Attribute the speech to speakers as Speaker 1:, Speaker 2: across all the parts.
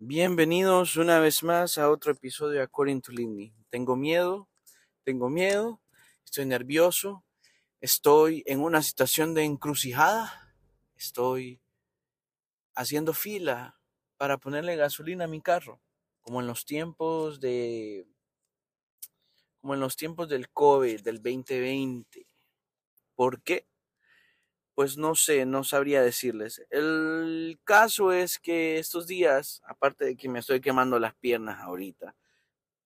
Speaker 1: Bienvenidos una vez más a otro episodio de According to Lindy. Tengo miedo, tengo miedo, estoy nervioso, estoy en una situación de encrucijada, estoy haciendo fila para ponerle gasolina a mi carro, como en los tiempos de como en los tiempos del COVID del 2020. ¿Por qué? pues no sé, no sabría decirles. El caso es que estos días, aparte de que me estoy quemando las piernas ahorita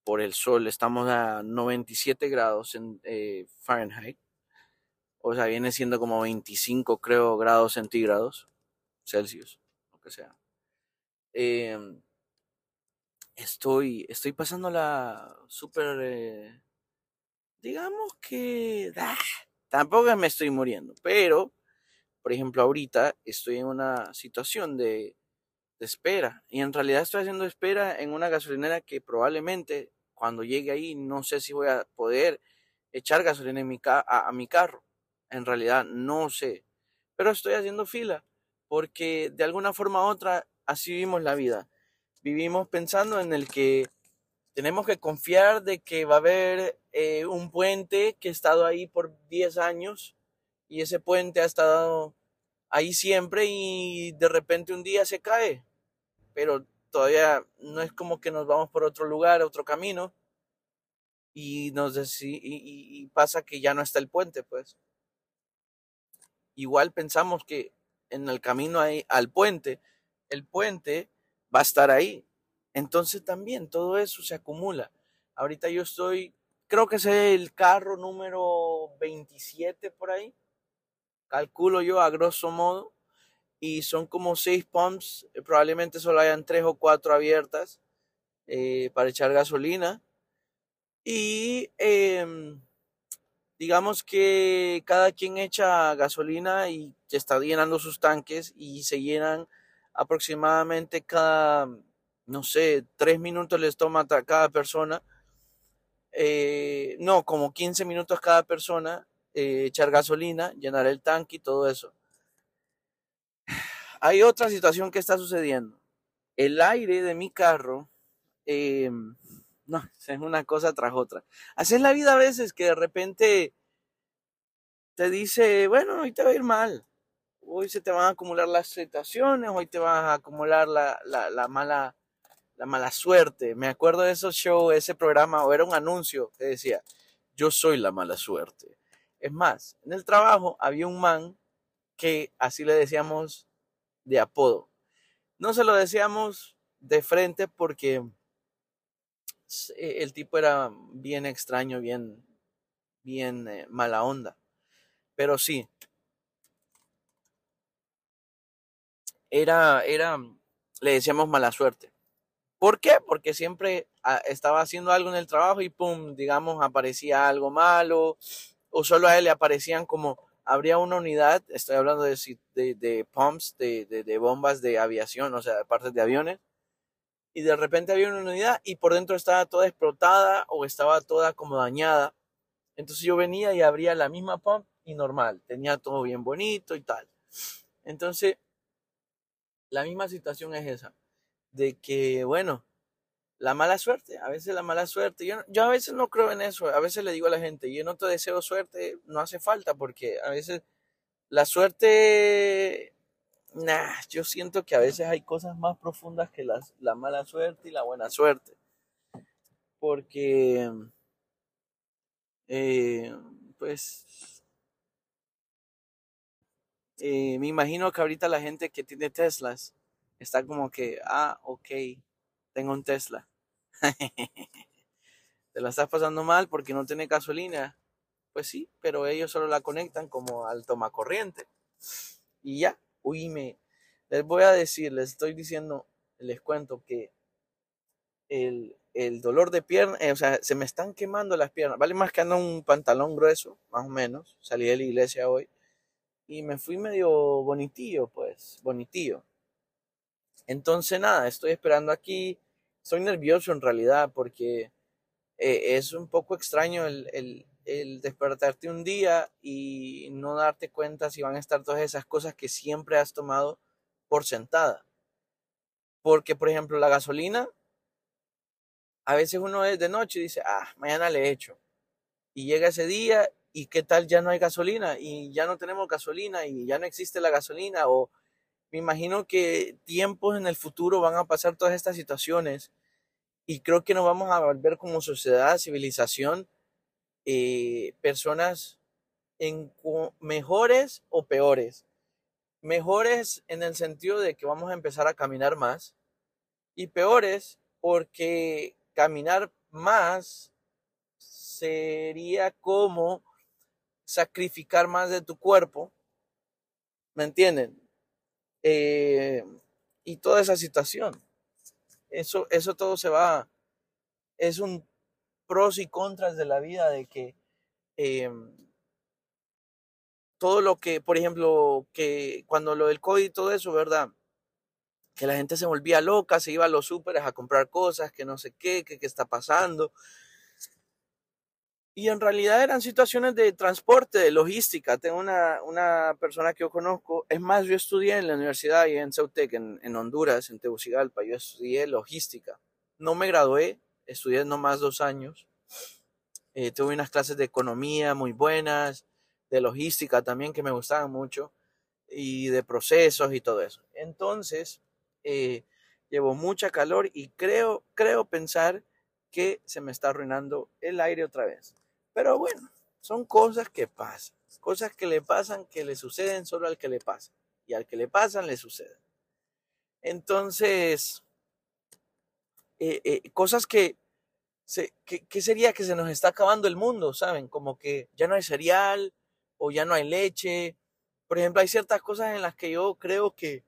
Speaker 1: por el sol, estamos a 97 grados en eh, Fahrenheit, o sea, viene siendo como 25, creo, grados centígrados, Celsius, lo que sea. Em, estoy, estoy la súper, eh, digamos que, ¡ah! tampoco me estoy muriendo, pero por ejemplo, ahorita estoy en una situación de, espera y en realidad estoy haciendo espera en una gasolinera que probablemente cuando llegue ahí no sé si voy a poder echar gasolina en mi a, mi carro. En realidad no sé. Pero estoy haciendo fila porque de alguna forma u otra así vivimos la vida. Vivimos pensando en el que tenemos que confiar de que va a haber eh, un puente que ha estado ahí por 10 años y ese puente ha estado ahí siempre y de repente un día se cae, pero todavía no es como que nos vamos por otro lugar, otro camino y nos y, y, pasa que ya no está el puente, pues. Igual pensamos que en el camino ahí, al puente, el puente va a estar ahí. Entonces también todo eso se acumula. Ahorita yo estoy, creo que es el carro número 27 por ahí calculo yo a grosso modo, y son como seis pumps, eh, probablemente solo hayan tres o cuatro abiertas eh, para echar gasolina. Y em, digamos que cada quien echa gasolina y está llenando sus tanques y se llenan aproximadamente cada, no sé, tres minutos les toma a cada persona. Eh, no, como 15 minutos cada persona eh, echar gasolina, llenar el tanque y todo eso. Hay otra situación que está sucediendo. El aire de mi carro, em, no, es una cosa tras otra. haces la vida a veces que de repente te dice, bueno, hoy te va a ir mal, hoy se te van a acumular las situaciones, hoy te van a acumular la, mala, la mala suerte. Me acuerdo de esos shows, ese programa, o era un anuncio que decía, yo soy la mala suerte. Es más, en el trabajo había un man que así le decíamos de apodo. No se lo decíamos de frente porque e, el tipo era bien extraño, bien, bien eh, mala onda. Pero sí, era, era, le decíamos mala suerte. ¿Por qué? Porque siempre ah, estaba haciendo algo en el trabajo y pum, digamos, aparecía algo malo, o solo a él le aparecían como habría una unidad, estoy hablando de, de, de pumps, de, bombas de aviación, o sea, de partes de aviones, y de repente había una unidad y por dentro estaba toda explotada o estaba toda como dañada. Entonces yo venía y abría la misma pump y normal, tenía todo bien bonito y tal. Entonces, la misma situación es esa, de que, bueno, la mala suerte, a veces la mala suerte. Yo, yo a veces no creo en eso, a veces le digo a la gente, yo no te deseo suerte, no hace falta, porque a veces la suerte, nah, yo siento que a veces hay cosas más profundas que la mala suerte y la buena suerte. Porque, eh, pues, eh, me imagino que ahorita la gente que tiene Teslas está como que, ah, ok, tengo un Tesla. Te la estás pasando mal porque no tiene gasolina. Pues sí, pero ellos solo la conectan como al tomacorriente. Y ya, uy, me, les voy a decir, les estoy diciendo, les cuento que el, el dolor de pierna, eh, o sea, se me están quemando las piernas. Vale más que ando un pantalón grueso, más o menos. Salí de la iglesia hoy y me fui medio bonitillo, pues, bonitillo. Entonces, nada, estoy esperando aquí. Estoy nervioso en realidad porque eh, es un poco extraño el, despertarte un día y no darte cuenta si van a estar todas esas cosas que siempre has tomado por sentada. Porque, por ejemplo, la gasolina, a veces uno es de noche y dice, ah, mañana le echo. Y llega ese día y qué tal ya no hay gasolina y ya no tenemos gasolina y ya no existe la gasolina o me imagino que tiempos en el futuro van a pasar todas estas situaciones y creo que nos vamos a volver como sociedad, civilización, eh, personas en, mejores o peores. Mejores en el sentido de que vamos a empezar a caminar más y peores porque caminar más sería como sacrificar más de tu cuerpo. ¿Me entienden? Eh, y toda esa situación. Eso, eso todo se va, es un pros y contras de la vida de que em, todo lo que, por ejemplo, que cuando lo del COVID y todo eso, ¿verdad? Que la gente se volvía loca, se iba a los súperes a comprar cosas, que no sé qué, que qué está pasando, y en realidad eran situaciones de transporte, de logística. Tengo una, una, persona que yo conozco, es más, yo estudié en la universidad y en Ceutec, en, Honduras, en Tegucigalpa, yo estudié logística. No me gradué, estudié nomás dos años. Eh, tuve unas clases de economía muy buenas, de logística también que me gustaban mucho, y de procesos y todo eso. Entonces, eh, llevo mucha calor y creo, creo pensar que se me está arruinando el aire otra vez. Pero bueno, son cosas que pasan, cosas que le pasan, que le suceden solo al que le pasa, y al que le pasan le suceden. Entonces, eh, eh, cosas que, se, sería que se nos está acabando el mundo, ¿saben? Como que ya no hay cereal o ya no hay leche. Por ejemplo, hay ciertas cosas en las que yo creo que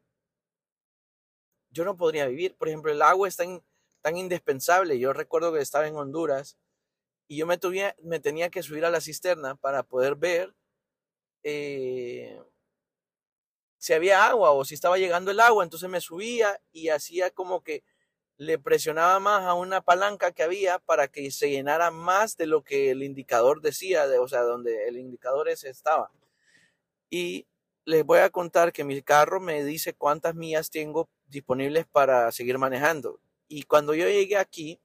Speaker 1: yo no podría vivir. Por ejemplo, el agua es tan indispensable. Yo recuerdo que estaba en Honduras y yo me, tenía que subir a la cisterna para poder ver eh, si había agua o si estaba llegando el agua, entonces me subía y hacía como que le presionaba más a una palanca que había para que se llenara más de lo que el indicador decía, o sea, donde el indicador ese estaba. Y les voy a contar que mi carro me dice cuántas millas tengo disponibles para seguir manejando. Y cuando yo llegué aquí,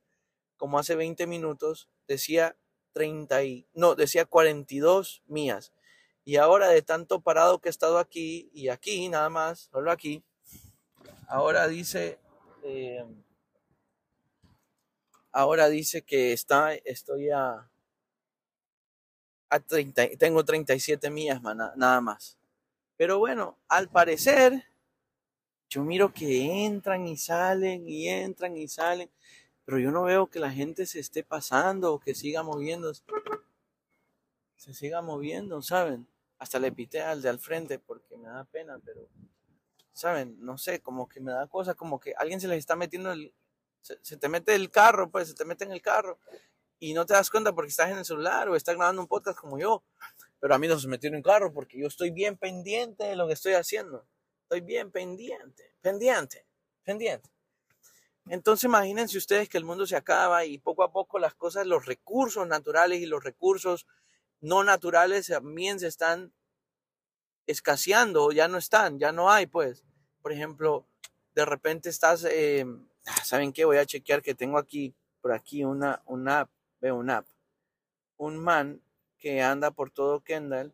Speaker 1: como hace 20 minutos, decía 30 y, no, decía 42 mías. Y ahora de tanto parado que he estado aquí y aquí, nada más, solo aquí, ahora dice, em, ahora dice que está, estoy a, a 30, tengo 37 mías, nada más. Pero bueno, al parecer, yo miro que entran y salen y entran y salen. Pero yo no veo que la gente se esté pasando o que siga moviendo. Se siga moviendo, ¿saben? Hasta le pité al de al frente porque me da pena, pero, ¿saben? No sé, como que me da cosa, como que alguien se les está metiendo el... Se, te mete el carro, pues, se te mete en el carro. Y no te das cuenta porque estás en el celular o estás grabando un podcast como yo. Pero a mí no se metieron en carro porque yo estoy bien pendiente de lo que estoy haciendo. Estoy bien pendiente, pendiente, pendiente. Entonces imagínense ustedes que el mundo se acaba y poco a poco las cosas, los recursos naturales y los recursos no naturales también se están escaseando, ya no están, ya no hay, pues. Por ejemplo, de repente estás, em, ah, ¿saben qué? Voy a chequear que tengo aquí, por aquí, una, una app, veo una app. Un man que anda por todo Kendall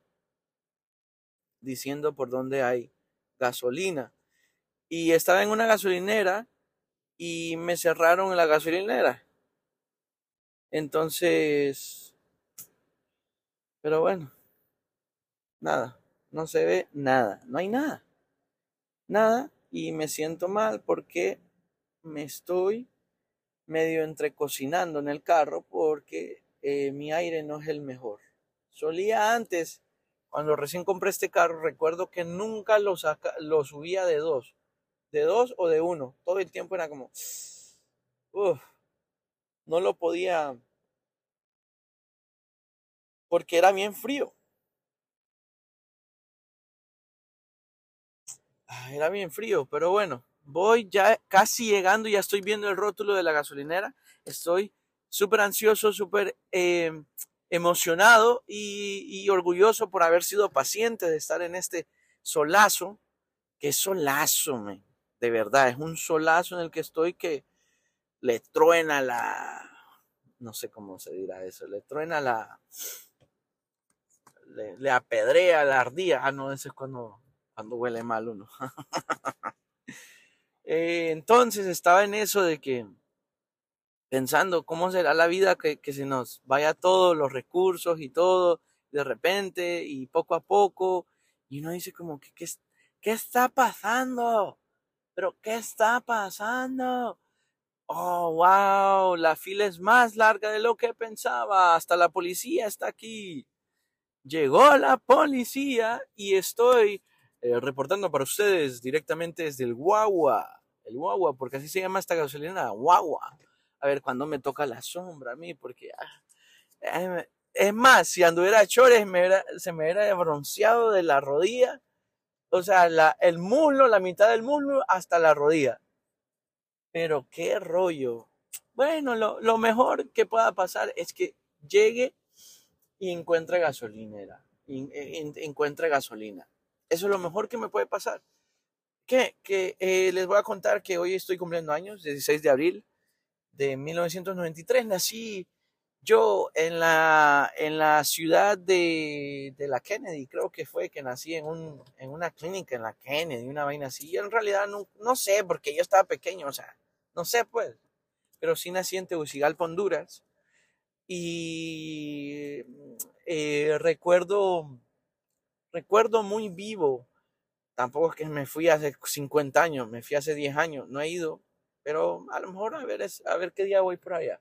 Speaker 1: diciendo por dónde hay gasolina. Y estaba en una gasolinera y me cerraron la gasolinera. Entonces, pero bueno, nada, no se ve nada, no hay nada, nada y me siento mal porque me estoy medio entrecocinando en el carro porque eh, mi aire no es el mejor. Solía antes, cuando recién compré este carro, recuerdo que nunca lo, saca, lo subía de dos de dos o de uno. Todo el tiempo era como, no lo podía, porque era bien frío. Ah, era bien frío, pero bueno, voy ya casi llegando, ya estoy viendo el rótulo de la gasolinera, estoy súper ansioso, súper em, emocionado y, orgulloso por haber sido paciente de estar en este solazo, ¡Qué solazo, me de verdad, es un solazo en el que estoy que le truena la, no sé cómo se dirá eso, le truena la, le, apedrea la ardía. Ah, no, ese es cuando, cuando huele mal uno. Eh, entonces estaba en eso de que pensando cómo será la vida que, se nos vaya todos los recursos y todo de repente y poco a poco. Y uno dice como, que qué, qué está pasando? ¿Pero qué está pasando? Oh, wow, la fila es más larga de lo que pensaba. Hasta la policía está aquí. Llegó la policía y estoy eh, reportando para ustedes directamente desde el guagua. El guagua, porque así se llama esta gasolina, guagua. A ver cuando me toca la sombra a mí, porque... Ah, eh, es más, si anduviera a chores se me hubiera bronceado de la rodilla o sea, el muslo, la mitad del muslo hasta la rodilla. Pero qué rollo. Bueno, lo, mejor que pueda pasar es que llegue y encuentre gasolinera, y, encuentre gasolina. Eso es lo mejor que me puede pasar. Que, que eh, les voy a contar que hoy estoy cumpliendo años, 16 de abril de 1993. Nací yo en la, en la ciudad de, la Kennedy, creo que fue que nací en, una clínica en la Kennedy, una vaina así. en realidad no, no sé, porque yo estaba pequeño, o sea, no sé pues. Pero sí nací en Tegucigalpa, Honduras. Y eh, recuerdo, recuerdo muy vivo, tampoco es que me fui hace 50 años, me fui hace 10 años, no he ido, pero a lo mejor a ver, a ver qué día voy por allá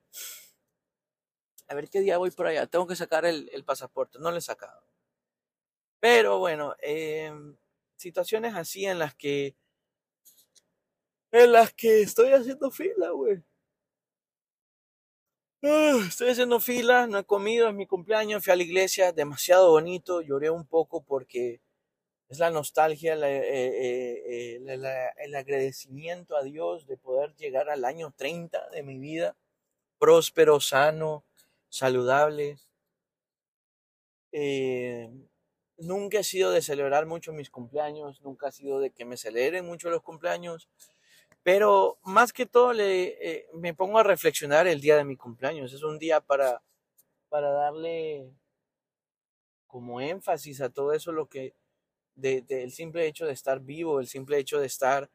Speaker 1: a ver qué día voy por allá, tengo que sacar el, pasaporte, no lo he sacado. Pero bueno, eh, situaciones así en las que, en las que estoy haciendo fila, güey. Ah, estoy haciendo fila, no he comido, es mi cumpleaños, fui a la iglesia, demasiado bonito, lloré un poco porque es la nostalgia, eh, eh, eh, el agradecimiento a Dios de poder llegar al año 30 de mi vida, próspero, sano, saludables. Eh, nunca he sido de celebrar mucho mis cumpleaños, nunca he sido de que me celebren mucho los cumpleaños, pero más que todo eh, me pongo a reflexionar el día de mi cumpleaños. Es un día para, para darle como énfasis a todo eso, lo que de, simple hecho de estar vivo, el simple hecho de estar,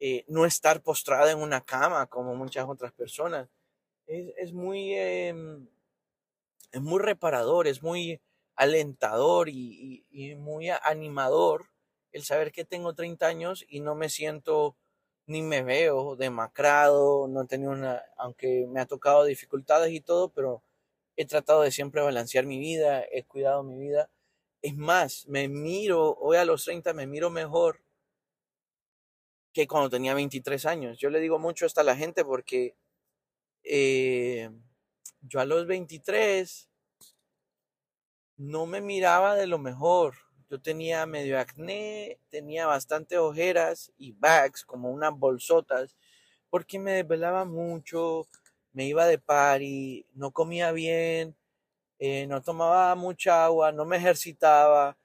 Speaker 1: eh, no estar postrado en una cama como muchas otras personas. Es, es muy... Em, es muy reparador, es muy alentador y, muy animador el saber que tengo 30 años y no me siento ni me veo demacrado, no he tenido una, aunque me ha tocado dificultades y todo, pero he tratado de siempre balancear mi vida, he cuidado mi vida. Es más, me miro, hoy a los 30 me miro mejor que cuando tenía 23 años. Yo le digo mucho hasta a la gente porque eh, yo a los 23 no me miraba de lo mejor. Yo tenía medio acné, tenía bastante ojeras y bags, como unas bolsotas, porque me desvelaba mucho, me iba de party, no comía bien, eh, no tomaba mucha agua, no me ejercitaba,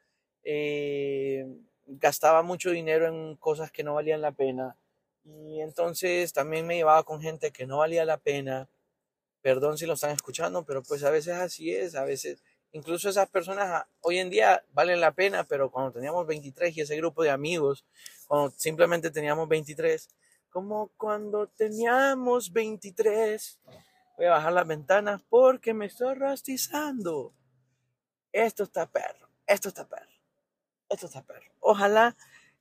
Speaker 1: eh, gastaba mucho dinero en cosas que no valían la pena. Y entonces también me llevaba con gente que no valía la pena. Perdón si lo están escuchando, pero pues a veces así es, a veces incluso esas personas ah, hoy en día valen la pena, pero cuando teníamos 23 y ese grupo de amigos, cuando simplemente teníamos 23, como cuando teníamos 23, voy a bajar las ventanas porque me estoy rastizando. Esto está perro, esto está perro, esto está perro. Ojalá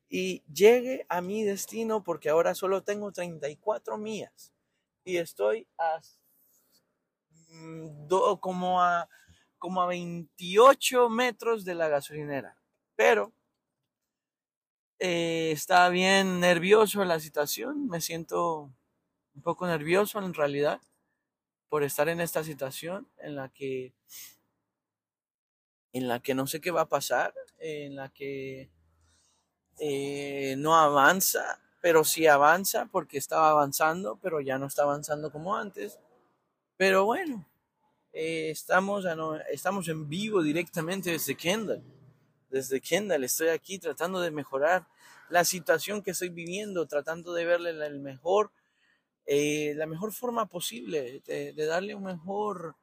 Speaker 1: y llegue a mi destino porque ahora solo tengo 34 mías y estoy hasta como, a, como a 28 metros de la gasolinera. Pero eh, está bien nervioso la situación, me siento un poco nervioso en realidad por estar en esta situación en la que en la que no sé qué va a pasar, en la que eh, no avanza, pero sí avanza porque estaba avanzando, pero ya no está avanzando como antes. Pero bueno, eh, estamos, estamos en vivo directamente desde Kendall. Desde Kendall estoy aquí tratando de mejorar la situación que estoy viviendo, tratando de verle el mejor, eh, la mejor forma posible, de, darle un mejor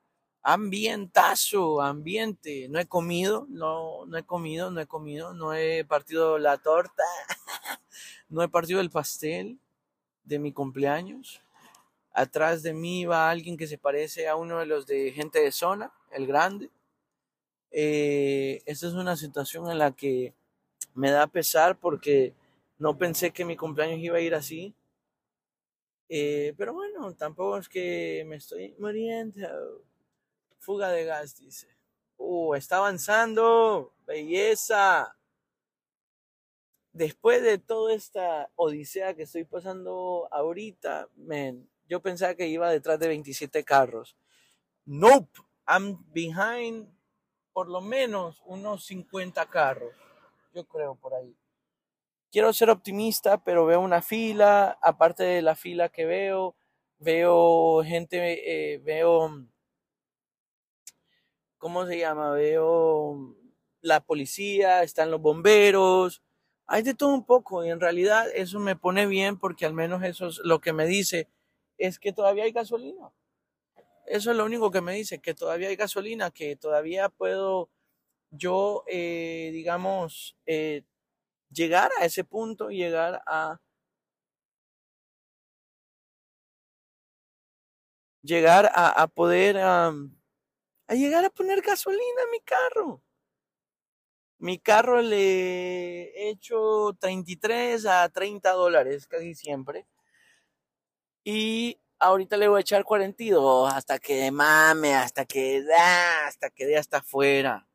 Speaker 1: ambientazo, ambiente. No he comido, no, no he comido, no he comido, no he partido la torta, no he partido el pastel de mi cumpleaños Atrás de mí va alguien que se parece a uno de los de gente de zona, el grande. Eh, esta es una situación en la que me da pesar porque no pensé que mi cumpleaños iba a ir así. Eh, pero bueno, tampoco es que me estoy muriendo. Fuga de gas, dice. Uh, está avanzando. Belleza. Después de toda esta odisea que estoy pasando ahorita, men, yo pensaba que iba detrás de 27 carros. Nope, I'm behind por lo menos unos 50 carros, yo creo por ahí. Quiero ser optimista, pero veo una fila, aparte de la fila que veo, veo gente, eh, veo, ¿cómo se llama? Veo la policía, están los bomberos, hay de todo un poco y en realidad eso me pone bien porque al menos eso es lo que me dice es que todavía hay gasolina. Eso es lo único que me dice, que todavía hay gasolina, que todavía puedo yo, eh, digamos, eh, llegar a ese punto, llegar a... Llegar a, poder... a llegar a poner gasolina en mi carro. Mi carro le he hecho 33 a 30 dólares casi siempre. Y ahorita le voy a echar 42 hasta que mame, hasta que da, hasta que dé hasta afuera.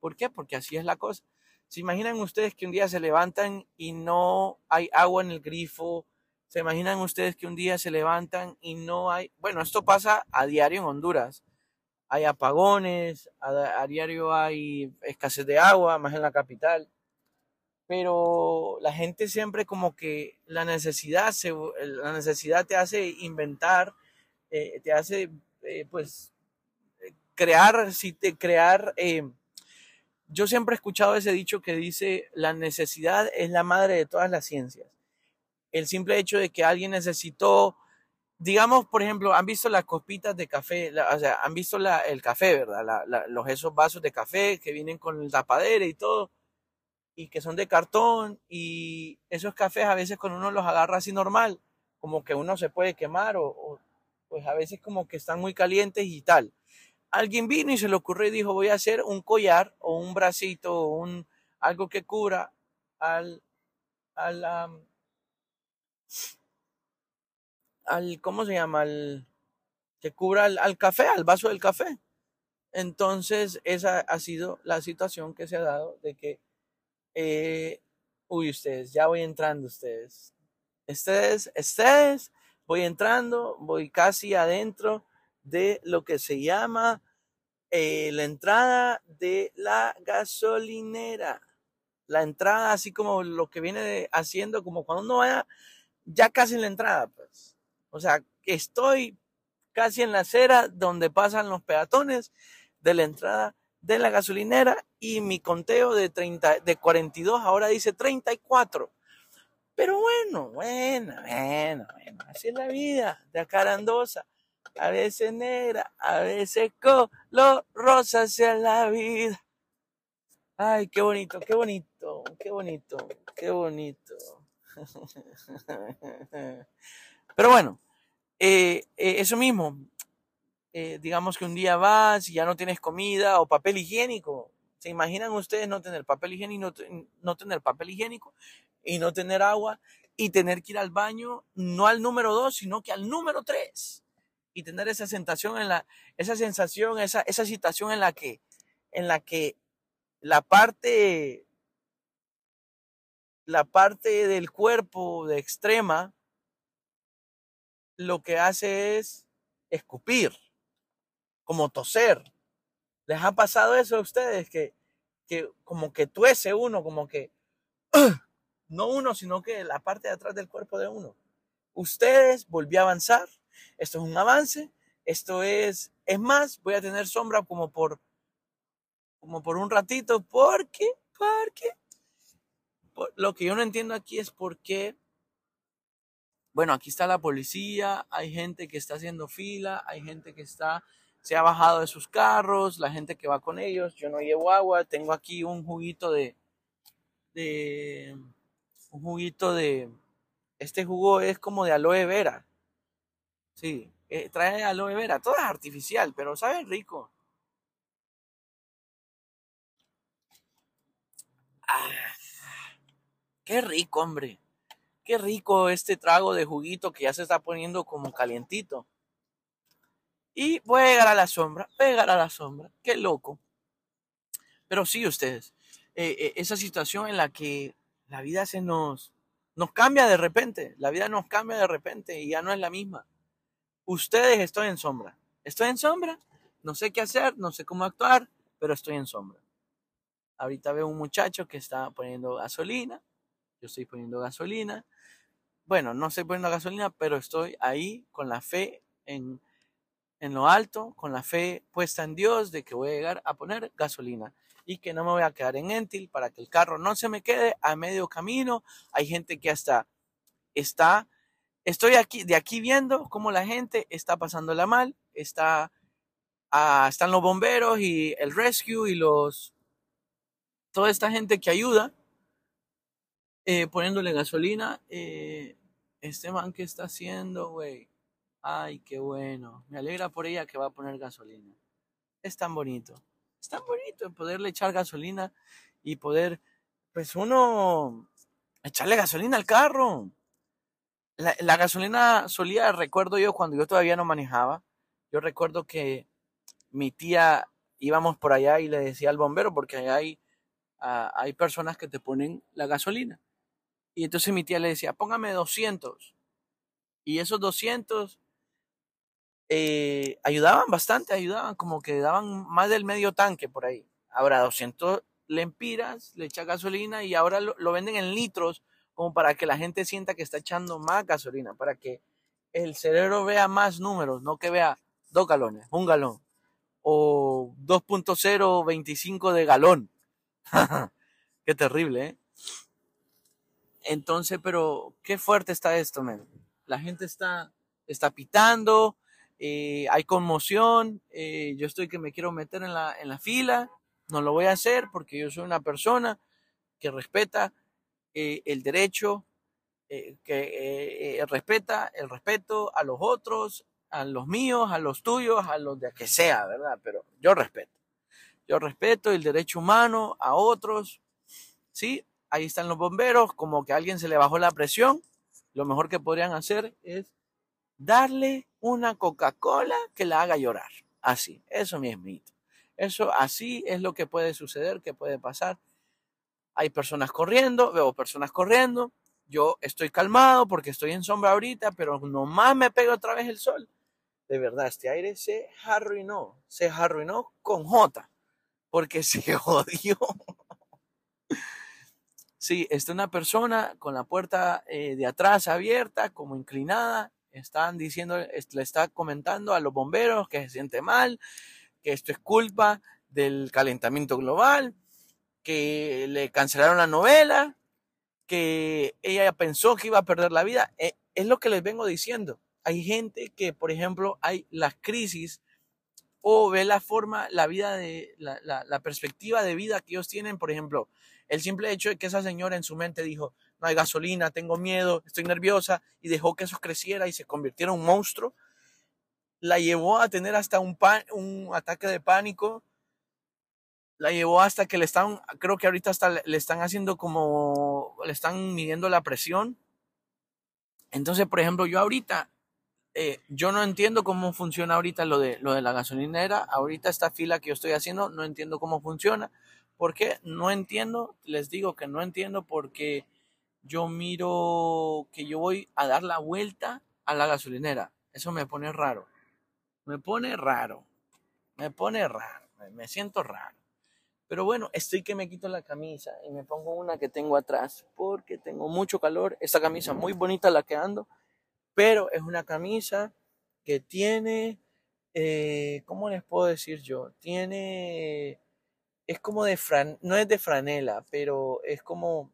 Speaker 1: ¿Por qué? Porque así es la cosa. ¿Se imaginan ustedes que un día se levantan y no hay agua en el grifo? ¿Se imaginan ustedes que un día se levantan y no hay... Bueno, esto pasa a diario en Honduras. Hay apagones, a diario hay escasez de agua, más en la capital pero la gente siempre como que la necesidad, se, eh, la necesidad te hace inventar, eh, te hace eh, pues crear, si te crear, yo siempre he escuchado ese dicho que dice, la necesidad es la madre de todas las ciencias. El simple hecho de que alguien necesitó, digamos, por ejemplo, han visto las copitas de café, o sea, han visto la, el café, ¿verdad? los, esos vasos de café que vienen con el tapadera y todo y que son de cartón y esos cafés a veces con uno los agarra así normal, como que uno se puede quemar o, pues a veces como que están muy calientes y tal. Alguien vino y se le ocurrió y dijo voy a hacer un collar o un bracito o un, algo que cubra al, al, al, ¿cómo se llama? Al, que cubra al café, al vaso del café. Entonces, esa ha sido la situación que se ha dado de que eh, uy, ustedes, ya voy entrando ustedes. Ustedes, ustedes, voy entrando, voy casi adentro de lo que se llama eh, la entrada de la gasolinera. La entrada, así como lo que viene haciendo, como cuando uno vaya ya casi en la entrada, pues. O sea, estoy casi en la acera donde pasan los peatones de la entrada de la gasolinera y mi conteo de, 30, de 42 ahora dice 34. Pero bueno, bueno, bueno, bueno, así es la vida de acarandosa. A veces negra, a veces color rosa sea la vida. Ay, qué bonito, qué bonito, qué bonito, qué bonito. Pero bueno, eh, eh, eso mismo, eh, digamos que un día vas y ya no tienes comida o papel higiénico. ¿Se imaginan ustedes no tener papel higiénico, papel higiénico y no tener agua y tener que ir al baño no al número dos, sino que al número tres? Y tener esa sensación en la, esa sensación, esa, esa situación en la que, en la que la parte, la parte del cuerpo de extrema lo que hace es escupir como toser. ¿Les ha pasado eso a ustedes? Que, que como que tuese uno, como que, no uno, sino que la parte de atrás del cuerpo de uno. Ustedes volví a avanzar, esto es un avance, esto es, es más, voy a tener sombra como por, como por un ratito, ¿Por qué? por, lo que yo no entiendo aquí es por qué, bueno, aquí está la policía, hay gente que está haciendo fila, hay gente que está se ha bajado de sus carros, la gente que va con ellos, yo no llevo agua, tengo aquí un juguito de, de un juguito de, este jugo es como de aloe vera, sí, eh, trae aloe vera, todo es artificial, pero sabe rico. Ah, qué rico, hombre. Qué rico este trago de juguito que ya se está poniendo como calientito. Y voy a llegar a la sombra, voy a llegar a la sombra. Qué loco. Pero sí, ustedes, eh, eh, esa situación en la que la vida se nos, nos cambia de repente, la vida nos cambia de repente y ya no es la misma. Ustedes estoy en sombra. Estoy en sombra, no sé qué hacer, no sé cómo actuar, pero estoy en sombra. Ahorita veo un muchacho que está poniendo gasolina, yo estoy poniendo gasolina. Bueno, no estoy poniendo gasolina, pero estoy ahí con la fe en, en lo alto, con la fe puesta en Dios de que voy a llegar a poner gasolina y que no me voy a quedar en Entil para que el carro no se me quede a medio camino. Hay gente que hasta está, estoy aquí, de aquí viendo cómo la gente está pasándola mal, está, ah, están los bomberos y el rescue y los, toda esta gente que ayuda eh, poniéndole gasolina. Eh, este man que está haciendo, güey Ay, qué bueno. Me alegra por ella que va a poner gasolina. Es tan bonito. Es tan bonito poderle echar gasolina y poder, pues uno, echarle gasolina al carro. La, gasolina solía, recuerdo yo, cuando yo todavía no manejaba, yo recuerdo que mi tía íbamos por allá y le decía al bombero, porque allá hay, hay personas que te ponen la gasolina. Y entonces mi tía le decía, póngame 200. Y esos 200 eh, ayudaban bastante, ayudaban, como que daban más del medio tanque por ahí. Ahora 200 lempiras, le echa gasolina y ahora lo, venden en litros como para que la gente sienta que está echando más gasolina, para que el cerebro vea más números, no que vea dos galones, un galón o 2.025 de galón. Qué terrible, ¿eh? Entonces, pero qué fuerte está esto, La gente está, está pitando, eh, hay conmoción, eh, yo estoy que me quiero meter en la, en la fila, no lo voy a hacer porque yo soy una persona que respeta eh, el derecho, que respeta el respeto a los otros, a los míos, a los tuyos, a los de a que sea, ¿verdad? Pero yo respeto. Yo respeto el derecho humano a otros, ¿sí? Ahí están los bomberos, como que a alguien se le bajó la presión, lo mejor que podrían hacer es darle una Coca-Cola que la haga llorar. Así, eso mito. Eso así es lo que puede suceder, que puede pasar. Hay personas corriendo, veo personas corriendo. Yo estoy calmado porque estoy en sombra ahorita, pero nomás me pega otra vez el sol. De verdad, este aire se arruinó, se arruinó con J, porque se jodió. Sí, está una persona con la puerta eh, de atrás abierta, como inclinada, están diciendo, le está comentando a los bomberos que se siente mal, que esto es culpa del calentamiento global, que le cancelaron la novela, que ella pensó que iba a perder la vida. Eh, es lo que les vengo diciendo. Hay gente que, por ejemplo, hay las crisis o ve la forma, la vida de, la, la perspectiva de vida que ellos tienen. Por ejemplo, el simple hecho de que esa señora en su mente dijo, no hay gasolina, tengo miedo, estoy nerviosa, y dejó que eso creciera y se convirtiera en un monstruo, la llevó a tener hasta un, ataque de pánico, la llevó hasta que le están, creo que ahorita hasta le están haciendo como, le están midiendo la presión. Entonces, por ejemplo, yo ahorita, eh, yo no entiendo cómo funciona ahorita lo de, lo de la gasolinera, ahorita esta fila que yo estoy haciendo, no entiendo cómo funciona. porque No entiendo, les digo que no entiendo porque yo miro que yo voy a dar la vuelta a la gasolinera. Eso me pone raro. Me pone raro. Me pone raro. Me siento raro. Pero bueno, estoy que me quito la camisa y me pongo una que tengo atrás porque tengo mucho calor. Esta camisa muy bonita la que ando, pero es una camisa que tiene, eh, ¿cómo les puedo decir yo? Tiene, es como de fran, no es de franela, pero es como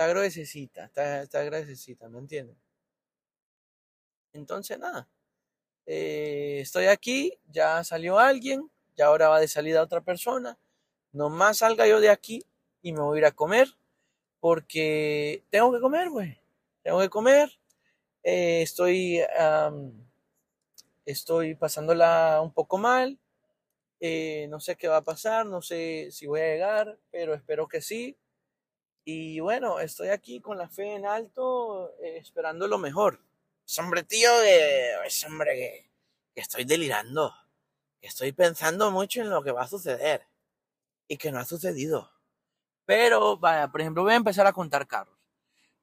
Speaker 1: Está gruesecita, está, está ¿me entienden? Entonces, nada. Eh, estoy aquí, ya salió alguien, ya ahora va de salida otra persona. Nomás salga yo de aquí y me voy a ir a comer porque tengo que comer, güey. Tengo que comer. Eh, estoy, estoy pasándola un poco mal. Eh, no sé qué va a pasar, no sé si voy a llegar, pero espero que sí. Y bueno, estoy aquí con la fe en alto, eh, esperando lo mejor. Es hombre, tío, es pues, hombre, que, que estoy delirando. Que estoy pensando mucho en lo que va a suceder. Y que no ha sucedido. Pero, vaya, por ejemplo, voy a empezar a contar carros.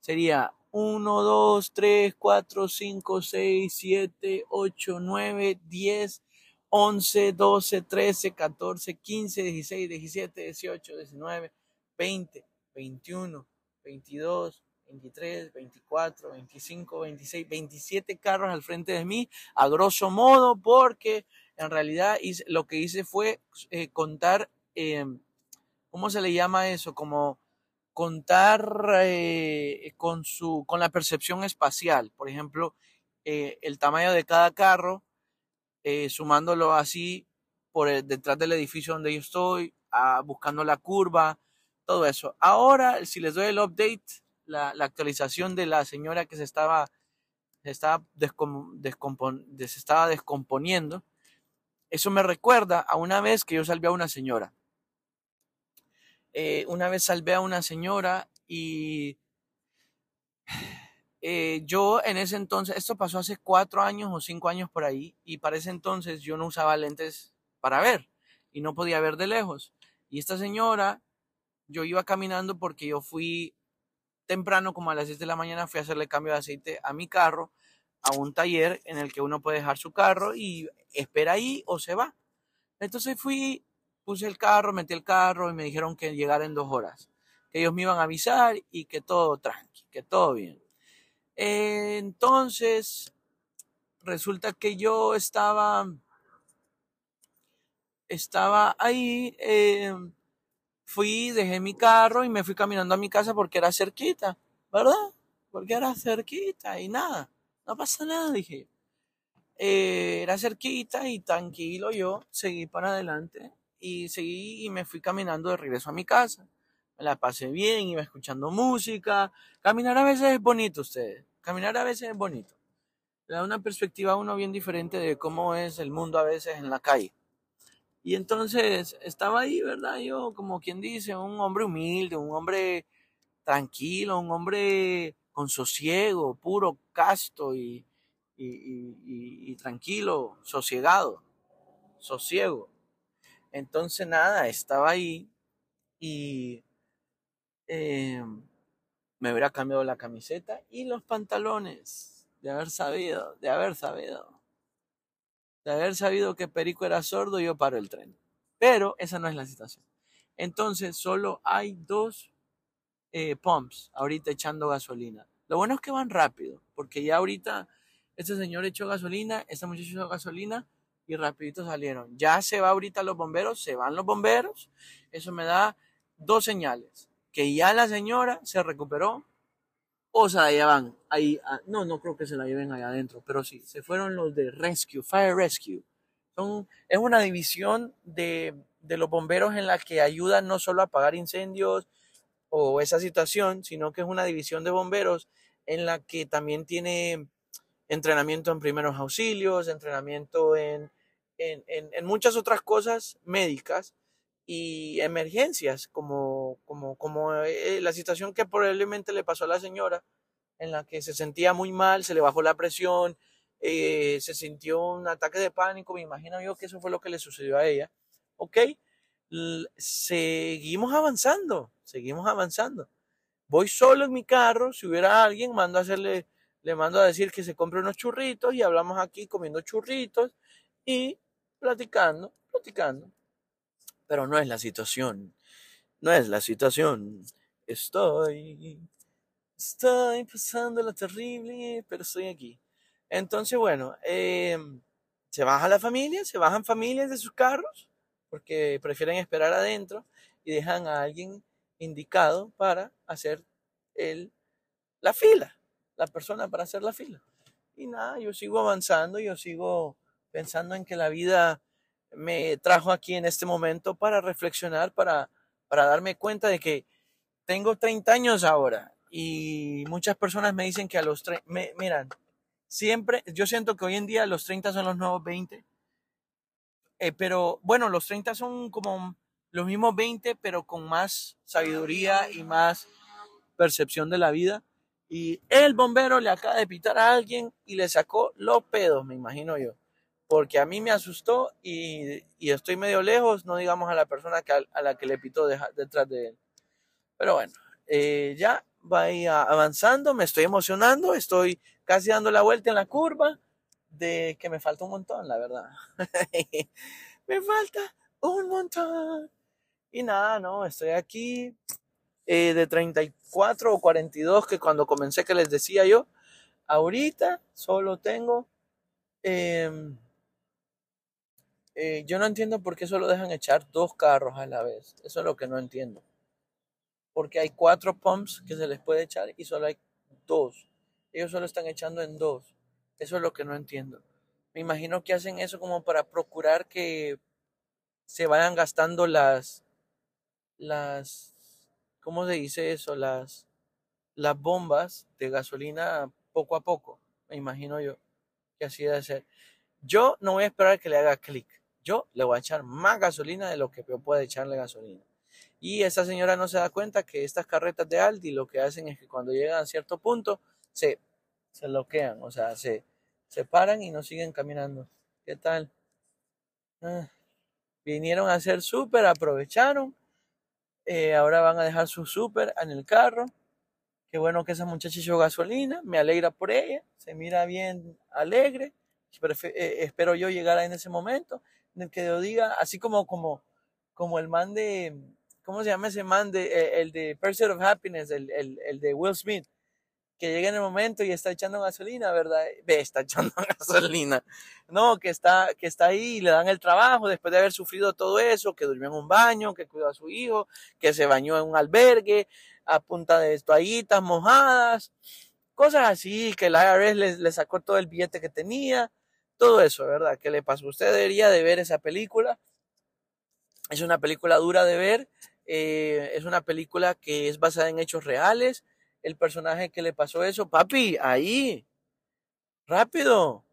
Speaker 1: Sería 1, 2, 3, 4, 5, 6, 7, 8, 9, 10, 11, 12, 13, 14, 15, 16, 17, 18, 19, 20. 21, 22, 23, 24, 25, 26, 27 carros al frente de mí, a grosso modo, porque en realidad lo que hice fue eh, contar, em, ¿cómo se le llama eso? Como contar eh, con, su, con la percepción espacial, por ejemplo, eh, el tamaño de cada carro, sumándolo así por detrás del edificio donde yo estoy, ah, buscando la curva, todo eso. Ahora, si les doy el update, la, actualización de la señora que se estaba, descomponiendo, eso me recuerda a una vez que yo salvé a una señora. Eh, una vez salvé a una señora y eh, yo en ese entonces, esto pasó hace cuatro años o cinco años por ahí, y para ese entonces yo no usaba lentes para ver y no podía ver de lejos. Y esta señora yo iba caminando porque yo fui temprano, como a las 6 de la mañana, fui a hacerle cambio de aceite a mi carro, a un taller en el que uno puede dejar su carro y espera ahí o se va. Entonces fui, puse el carro, metí el carro y me dijeron que llegara en dos horas, que ellos me iban a avisar y que todo tranqui, que todo bien. Entonces, resulta que yo estaba, estaba ahí. Em, fui, dejé mi carro y me fui caminando a mi casa porque era cerquita, ¿verdad? Porque era cerquita y nada, no pasa nada, dije. Eh, era cerquita y tranquilo yo, seguí para adelante y seguí y me fui caminando de regreso a mi casa. Me la pasé bien, iba escuchando música. Caminar a veces es bonito, ustedes. Caminar a veces es bonito. Le da una perspectiva a uno bien diferente de cómo es el mundo a veces en la calle. Y entonces estaba ahí, ¿verdad? Yo, como quien dice, un hombre humilde, un hombre tranquilo, un hombre con sosiego, puro, casto y, tranquilo, sosiegado, sosiego. Entonces, nada, estaba ahí y em, me hubiera cambiado la camiseta y los pantalones, de haber sabido, de haber sabido de haber sabido que Perico era sordo, yo paro el tren. Pero esa no es la situación. Entonces, solo hay dos eh, pumps ahorita echando gasolina. Lo bueno es que van rápido, porque ya ahorita este señor echó gasolina, esta muchacha echó gasolina y rapidito salieron. Ya se va ahorita los bomberos, se van los bomberos. Eso me da dos señales, que ya la señora se recuperó, o sea, llevan ahí, ah, no, no creo que se la lleven allá adentro, pero sí, se fueron los de Rescue, Fire Rescue. Son, es una división de, los bomberos en la que ayudan no solo a apagar incendios o esa situación, sino que es una división de bomberos en la que también tiene entrenamiento en primeros auxilios, entrenamiento en muchas otras cosas médicas y emergencias, como, como, como eh, la situación que probablemente le pasó a la señora, en la que se sentía muy mal, se le bajó la presión, eh, se sintió un ataque de pánico, me imagino yo que eso fue lo que le sucedió a ella. Ok, seguimos avanzando, seguimos avanzando. Voy solo en mi carro, si hubiera alguien, mando a hacerle, le mando a decir que se compre unos churritos y hablamos aquí comiendo churritos y platicando, platicando, pero no es la situación. No es la situación. Estoy. Estoy pasando la terrible, pero estoy aquí. Entonces, bueno, em, se baja la familia, se bajan familias de sus carros, porque prefieren esperar adentro y dejan a alguien indicado para hacer el, la fila, la persona para hacer la fila. Y nada, yo sigo avanzando, yo sigo pensando en que la vida me trajo aquí en este momento para reflexionar, para, para darme cuenta de que tengo 30 años ahora y muchas personas me dicen que a los 30, miran, siempre, yo siento que hoy en día los 30 son los nuevos 20, eh, pero bueno, los 30 son como los mismos 20, pero con más sabiduría y más percepción de la vida. Y el bombero le acaba de pitar a alguien y le sacó los pedos, me imagino yo porque a mí me asustó y, estoy medio lejos, no digamos a la persona que, a, la que le pitó detrás de él. Pero bueno, eh, ya va avanzando, me estoy emocionando, estoy casi dando la vuelta en la curva, de que me falta un montón, la verdad. me falta un montón. Y nada, no, estoy aquí eh, de 34 o 42 que cuando comencé que les decía yo, ahorita solo tengo... Em, eh, yo no entiendo por qué solo dejan echar dos carros a la vez. Eso es lo que no entiendo. Porque hay cuatro pumps que se les puede echar y solo hay dos. Ellos solo están echando en dos. Eso es lo que no entiendo. Me imagino que hacen eso como para procurar que se vayan gastando las, las, ¿cómo se dice eso? Las, las bombas de gasolina poco a poco, me imagino yo que así debe ser. Yo no voy a esperar que le haga clic yo le voy a echar más gasolina de lo que yo pueda echarle gasolina. Y esa señora no se da cuenta que estas carretas de Aldi lo que hacen es que cuando llegan a cierto punto se, se bloquean, o sea, se, se paran y no siguen caminando. ¿Qué tal? Ah, vinieron a hacer súper, aprovecharon. Eh, ahora van a dejar su súper en el carro. Qué bueno que esa muchacha echó gasolina, me alegra por ella, se mira bien alegre. Eh, espero yo llegar en ese momento que yo diga, así como, como, como el man de, ¿cómo se llama ese man? De, eh, el de Pursuit of Happiness, el, el, el, de Will Smith, que llega en el momento y está echando gasolina, ¿verdad? Ve, está echando gasolina. No, que está, que está ahí y le dan el trabajo después de haber sufrido todo eso, que durmió en un baño, que cuidó a su hijo, que se bañó en un albergue, a punta de toallitas mojadas, cosas así, que el IRS le sacó todo el billete que tenía todo eso, ¿verdad? ¿Qué le pasó? Usted debería de ver esa película. Es una película dura de ver, eh, es una película que es basada en hechos reales. El personaje que le pasó eso, papi, ahí, rápido,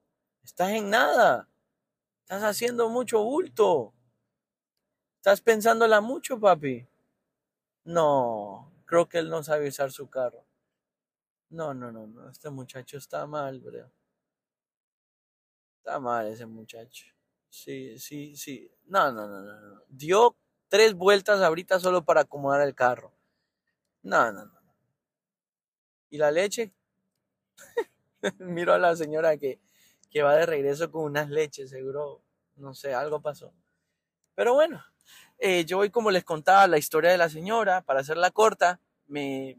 Speaker 1: estás en nada, estás haciendo mucho bulto, estás pensándola mucho, papi. No, creo que él no sabe usar su carro. No, no, no, no, este muchacho está mal, bro. Está mal ese muchacho. Sí, sí, sí. No, no, no, no. Dio tres vueltas ahorita solo para acomodar el carro. No, no, no. ¿Y la leche? Miro a la señora que, va de regreso con unas leches, seguro, no sé, algo pasó. Pero bueno, eh, yo hoy como les contaba la historia de la señora, para hacerla corta, me,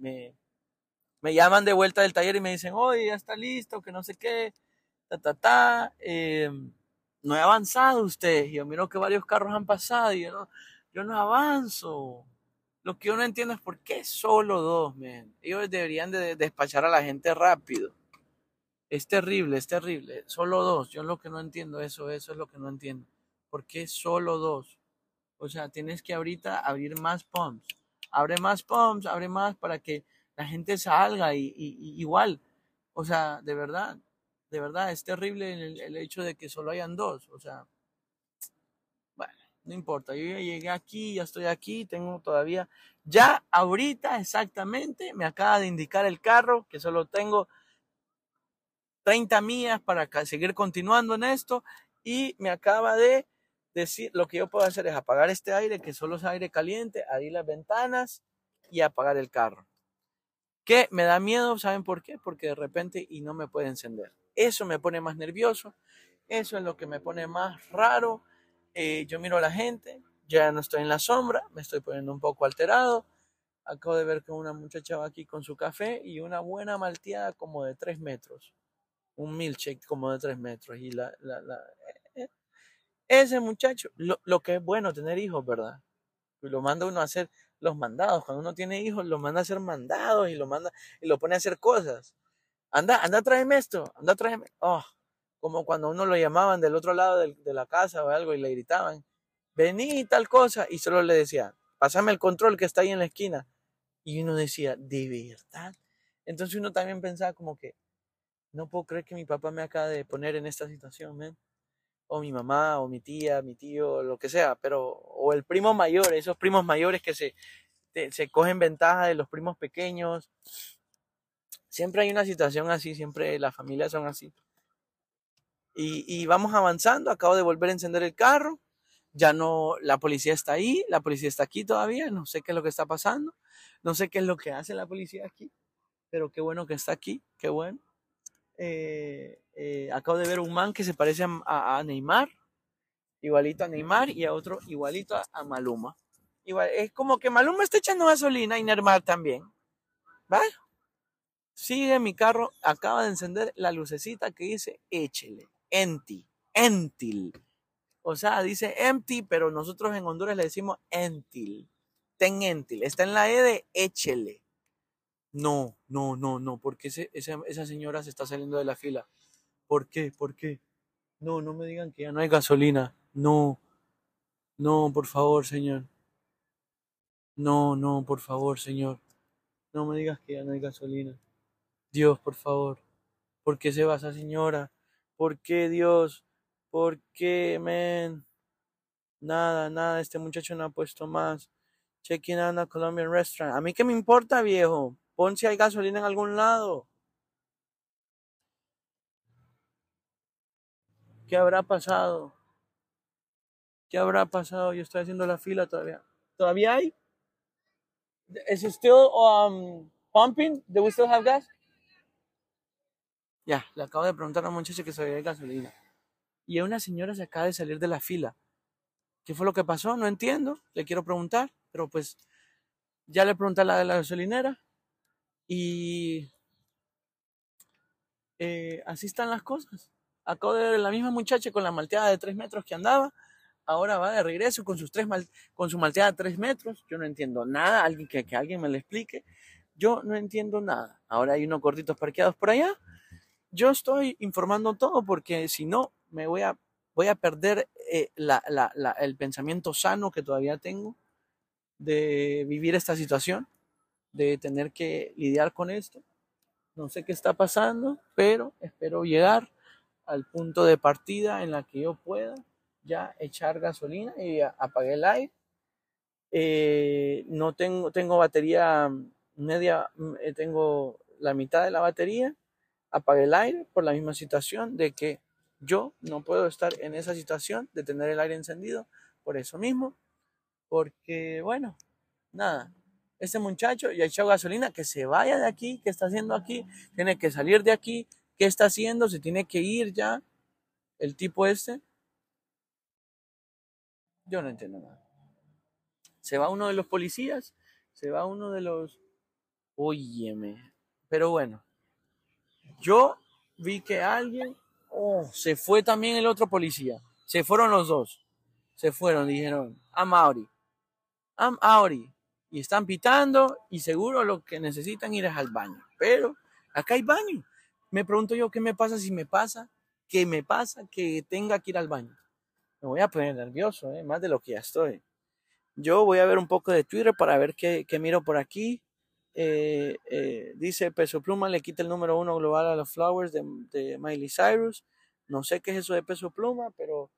Speaker 1: me llaman de vuelta del taller y me dicen, oye, ya está listo, que no sé qué, ta, eh, no he avanzado usted. Yo miro que varios carros han pasado y yo no, avanzo. Lo que yo no entiendo es por qué solo dos, men. Ellos deberían de despachar a la gente rápido. Es terrible, es terrible. Solo dos. Yo lo que no entiendo eso, eso es lo que no entiendo. ¿Por qué solo dos? O sea, tienes que ahorita abrir más pumps. Abre más pumps, abre más para que la gente salga y igual. O sea, de verdad, de verdad es terrible el, hecho de que solo hayan dos. O sea, bueno, no importa. Yo ya llegué aquí, ya estoy aquí, tengo todavía. Ya ahorita exactamente me acaba de indicar el carro que solo tengo 30 millas para seguir continuando en esto y me acaba de decir lo que yo puedo hacer es apagar este aire que solo es aire caliente, abrir las ventanas y apagar el carro. Que me da miedo, ¿saben por qué? Porque de repente y no me puede encender. Eso me pone más nervioso, eso es lo que me pone más raro. Eh, yo miro a la gente, ya no estoy en la sombra, me estoy poniendo un poco alterado. Acabo de ver que una muchacha va aquí con su café y una buena malteada como de tres metros. Un milkshake como de tres metros. Y la, la, eh, eh, ese muchacho, lo, que es bueno tener hijos, ¿verdad? Lo manda uno a hacer los mandados. Cuando uno tiene hijos, lo manda a hacer mandados y lo manda y lo pone a hacer cosas anda, anda, tráeme esto, anda, tráeme. Oh, como cuando uno lo llamaban del otro lado de, la casa o algo y le gritaban, vení tal cosa, y solo le decía, pásame el control que está ahí en la esquina. Y uno decía, de verdad. Entonces uno también pensaba como que, no puedo creer que mi papá me acabe de poner en esta situación, ¿ven? O mi mamá, o mi tía, mi tío, lo que sea, pero, o el primo mayor, esos primos mayores que se, se cogen ventaja de los primos pequeños Siempre hay una situación así, siempre las familias son así. Y, vamos avanzando, acabo de volver a encender el carro, ya no, la policía está ahí, la policía está aquí todavía, no sé qué es lo que está pasando, no sé qué es lo que hace la policía aquí, pero qué bueno que está aquí, qué bueno. Eh, eh, acabo de ver un man que se parece a, Neymar, igualito a Neymar, y a otro igualito a, Maluma. Igual, es como que Maluma está echando gasolina y Neymar también. ¿Vale? Sigue mi carro, acaba de encender la lucecita que dice échele, enti, entil. O sea, dice empty, pero nosotros en Honduras le decimos entil. Ten entil. Está en la E de échele. No, no, no, no, porque esa, esa señora se está saliendo de la fila. ¿Por qué? ¿Por qué? No, no me digan que ya no hay gasolina. No, no, por favor, señor. No, no, por favor, señor. No me digas que ya no hay gasolina. Dios, por favor, ¿por qué se va esa señora? ¿Por qué Dios? ¿Por qué, men? Nada, nada, este muchacho no ha puesto más. Check-in a Colombian restaurant. A mí qué me importa, viejo. Pon si hay gasolina en algún lado. ¿Qué habrá pasado? ¿Qué habrá pasado? Yo estoy haciendo la fila todavía. ¿Todavía hay? ¿Es still um, pumping? ¿Do we still have gas? Ya, le acabo de preguntar a una muchacha que sabía de gasolina. Y una señora se acaba de salir de la fila. ¿Qué fue lo que pasó? No entiendo, le quiero preguntar, pero pues ya le pregunté a la de la gasolinera y eh, así están las cosas. Acabo de ver la misma muchacha con la malteada de tres metros que andaba, ahora va de regreso con, sus tres con su malteada de tres metros. Yo no entiendo nada, alguien que, que alguien me lo explique. Yo no entiendo nada. Ahora hay unos gorditos parqueados por allá yo estoy informando todo porque si no, me voy a, voy a perder eh, el pensamiento sano que todavía tengo de vivir esta situación, de tener que lidiar con esto. No sé qué está pasando, pero espero llegar al punto de partida en la que yo pueda ya echar gasolina y apagué el aire. Eh, no tengo, tengo batería media, eh, tengo la mitad de la batería apague el aire por la misma situación de que yo no puedo estar en esa situación de tener el aire encendido por eso mismo. Porque, bueno, nada, este muchacho ya echó gasolina, que se vaya de aquí, que está haciendo aquí, tiene que salir de aquí, ¿qué está haciendo? Se tiene que ir ya el tipo este. Yo no entiendo nada. Se va uno de los policías, se va uno de los... Óyeme. Pero bueno, yo vi que alguien, oh, se fue también el otro policía. Se fueron los dos. Se fueron, dijeron, a Maori, I'm Auri. Y están pitando y seguro lo que necesitan ir es al baño. Pero acá hay baño. Me pregunto yo, ¿qué me pasa si me pasa? ¿Qué me pasa que tenga que ir al baño? Me voy a poner nervioso, eh, más de lo que ya estoy. Yo voy a ver un poco de Twitter para ver qué miro por aquí. Eh, eh, dice Peso Pluma le quita el número uno global a los Flowers de, Miley Cyrus. No sé qué es eso de Peso Pluma, pero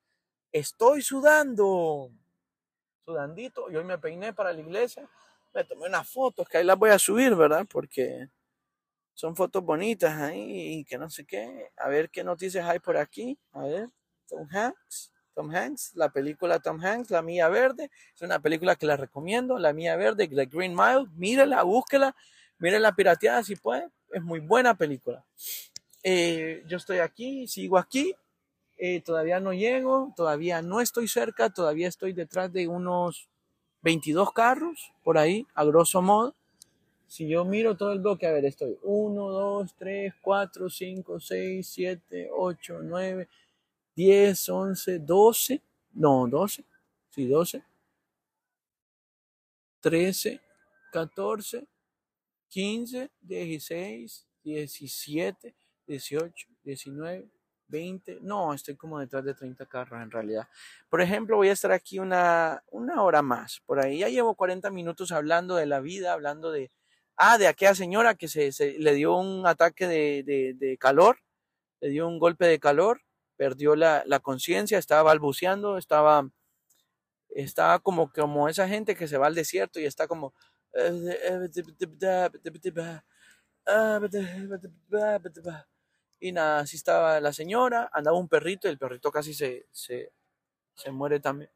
Speaker 1: estoy sudando. Sudandito. Y hoy me peiné para la iglesia. Me tomé unas fotos que ahí las voy a subir, ¿verdad? Porque son fotos bonitas ahí y que no sé qué. A ver qué noticias hay por aquí. A ver, Tom Hanks. Tom Hanks, la película Tom Hanks, La Mía Verde, es una película que la recomiendo, La Mía Verde, The Green Mile, mírela, búsquela, la pirateada si puede, es muy buena película. Eh, yo estoy aquí, sigo aquí, eh, todavía no llego, todavía no estoy cerca, todavía estoy detrás de unos 22 carros, por ahí, a grosso modo. Si yo miro todo el bloque, a ver, estoy 1, 2, 3, 4, 5, 6, 7, 8, 9, 10, 11, 12, no, 12, sí, 12, 13, 14, 15, 16, 17, 18, 19, 20, no, estoy como detrás de 30 carros en realidad. Por ejemplo, voy a estar aquí una, hora más, por ahí ya llevo 40 minutos hablando de la vida, hablando de, ah, de aquella señora que se, se le dio un ataque de calor, le dio un golpe de calor, perdió la, la conciencia, estaba balbuceando, estaba, estaba como, como esa gente que se va al desierto y está como... Y nada, así estaba la señora, andaba un perrito y el perrito casi se, se, se muere también.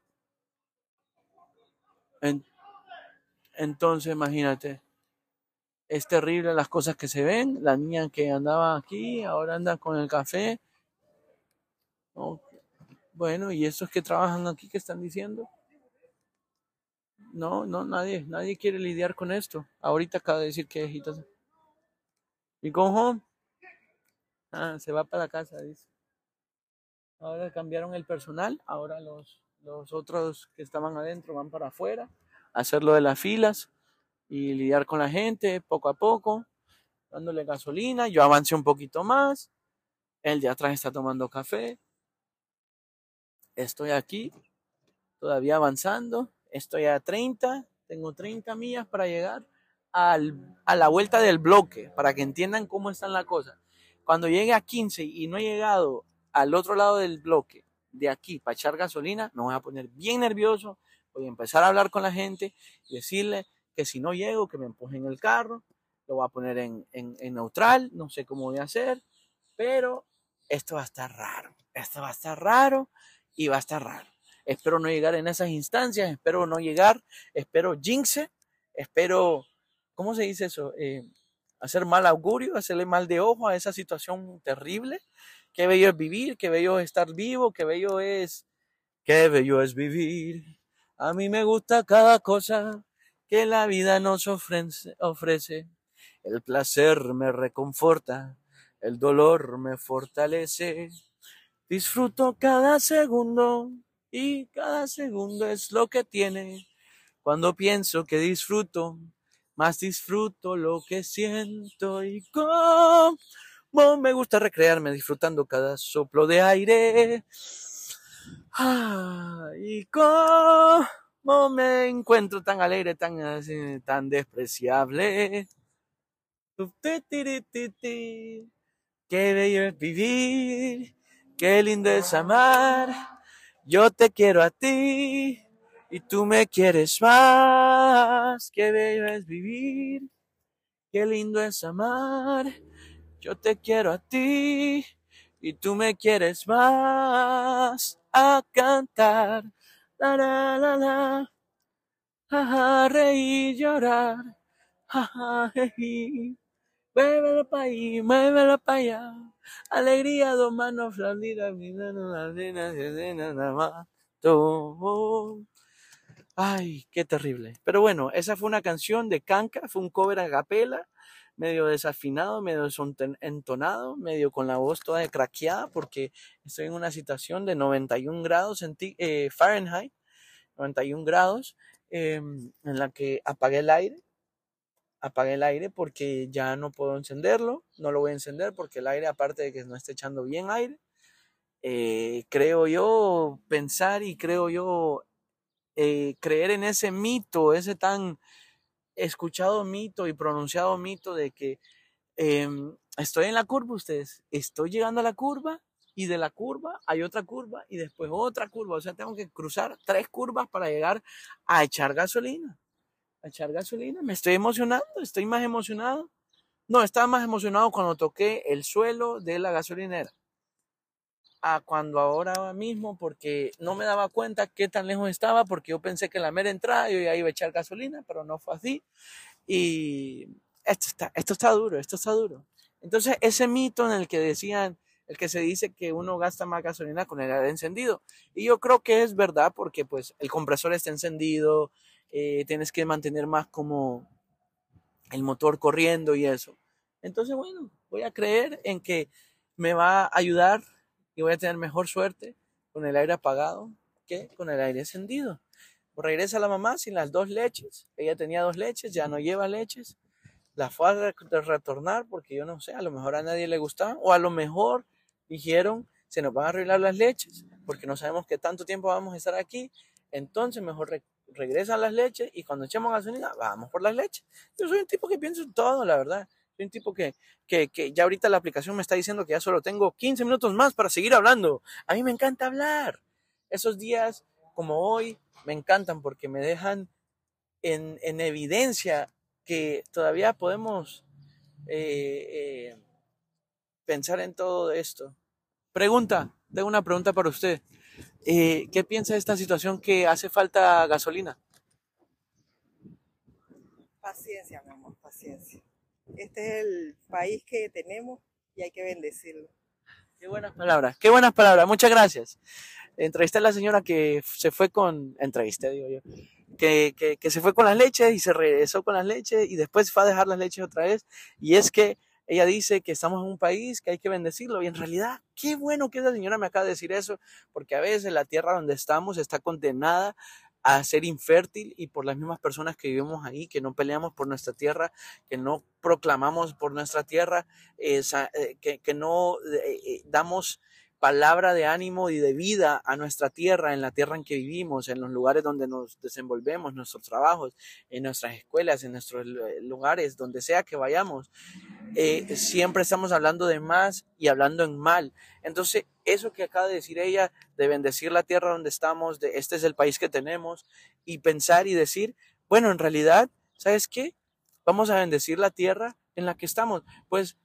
Speaker 1: entonces, imagínate, es terrible las cosas que se ven. La niña que andaba aquí, ahora anda con el café bueno, ¿y estos que trabajan aquí qué están diciendo? No, no, nadie, nadie quiere lidiar con esto. Ahorita acaba de decir que ¿Y con Ah, se va para la casa, dice. Ahora cambiaron el personal, ahora los, los otros que estaban adentro van para afuera, a hacer lo de las filas y lidiar con la gente poco a poco, dándole gasolina. Yo avancé un poquito más, el de atrás está tomando café, estoy aquí, todavía avanzando, estoy a 30, tengo 30 millas para llegar a la vuelta del bloque, para que entiendan cómo están las cosas. Cuando llegue a 15 y no he llegado al otro lado del bloque, de aquí, para echar gasolina, me voy a poner bien nervioso, voy a empezar a hablar con la gente y decirle que si no llego, que me empujen el carro, lo voy a poner en, en neutral, no sé cómo voy a hacer, pero esto va a estar raro, esto va a estar raro, y va a estar raro. Espero no llegar en esas instancias, espero no llegar, espero jinxe, espero, ¿cómo se dice eso? Eh, hacer mal augurio, hacerle mal de ojo a esa situación terrible. Qué bello es vivir, qué bello es estar vivo, qué bello es, qué bello es vivir. A mí me gusta cada cosa que la vida nos ofrece. El placer me reconforta, el dolor me fortalece. Disfruto cada segundo y cada segundo es lo que tiene. Cuando pienso que disfruto, más disfruto lo que siento y cómo me gusta recrearme disfrutando cada soplo de aire. Ah, y cómo me encuentro tan alegre, tan, tan despreciable. Qué bello vivir Qué lindo es amar, yo te quiero a ti y tú me quieres más. Qué bello es vivir, qué lindo es amar, yo te quiero a ti y tú me quieres más. A cantar, la la la la, a, reír, llorar, a, reír muévelo para ahí, muévelo para allá. Alegría, dos manos flandidas, mirando las arenas y la mato. Ay, qué terrible. Pero bueno, esa fue una canción de Kanka, fue un cover a capela, medio desafinado, medio entonado, medio con la voz toda craqueada, porque estoy en una situación de 91 grados eh, Fahrenheit, 91 grados, em, en la que apagué el aire apagué el aire porque ya no puedo encenderlo, no lo voy a encender porque el aire, aparte de que no esté echando bien aire, eh, creo yo pensar y creo yo eh, creer en ese mito, ese tan escuchado mito y pronunciado mito de que em, estoy en la curva, ustedes, estoy llegando a la curva y de la curva hay otra curva y después otra curva, o sea, tengo que cruzar tres curvas para llegar a echar gasolina echar gasolina. Me estoy emocionando, estoy más emocionado. No, estaba más emocionado cuando toqué el suelo de la gasolinera. A cuando ahora mismo, porque no me daba cuenta qué tan lejos estaba, porque yo pensé que la mera entrada yo ya iba a echar gasolina, pero no fue así. Y esto está, esto está duro, esto está duro. Entonces, ese mito en el que decían, el que se dice que uno gasta más gasolina con el aire encendido. Y yo creo que es verdad porque pues el compresor está encendido, eh, tienes que mantener más como el motor corriendo y eso. Entonces, bueno, voy a creer en que me va a ayudar y voy a tener mejor suerte con el aire apagado que con el aire encendido. regresa la mamá sin las dos leches. Ella tenía dos leches, ya no lleva leches. La fue a retornar porque yo no sé, a lo mejor a nadie le gustaba. O a lo mejor dijeron, se nos van a arreglar las leches porque no sabemos qué tanto tiempo vamos a estar aquí. Entonces mejor regresan las leches y cuando echemos gasolina, vamos por las leches. Yo soy un tipo que pienso en todo, la verdad. Soy un tipo que, que, que, ya ahorita la aplicación me está diciendo que ya solo tengo 15 minutos más para seguir hablando. A mí me encanta hablar. Esos días como hoy me encantan porque me dejan en, en evidencia que todavía podemos eh, eh, pensar en todo esto. Pregunta, tengo una pregunta para usted. Eh, ¿Qué piensa de esta situación que hace falta gasolina?
Speaker 2: Paciencia, mi amor, paciencia. Este es el país que tenemos y hay que bendecirlo.
Speaker 1: Qué buenas palabras, qué buenas palabras, muchas gracias. Entrevisté a la señora que se fue con, entrevisté, digo yo, que, que, que se fue con las leches y se regresó con las leches y después fue a dejar las leches otra vez. Y es que ella dice que estamos en un país que hay que bendecirlo y en realidad, qué bueno que esa señora me acaba de decir eso, porque a veces la tierra donde estamos está condenada a ser infértil y por las mismas personas que vivimos ahí, que no peleamos por nuestra tierra, que no proclamamos por nuestra tierra, eh, que, no eh, eh, damos palabra de ánimo y de vida a nuestra tierra, en la tierra en que vivimos, en los lugares donde nos desenvolvemos, nuestros trabajos, en nuestras escuelas, en nuestros eh, lugares, donde sea que vayamos. Eh, siempre estamos hablando de más y hablando en mal. Entonces, eso que acaba de decir ella, de bendecir la tierra donde estamos, de este es el país que tenemos, y pensar y decir, bueno, en realidad, ¿sabes qué? Vamos a bendecir la tierra en la que estamos. Pues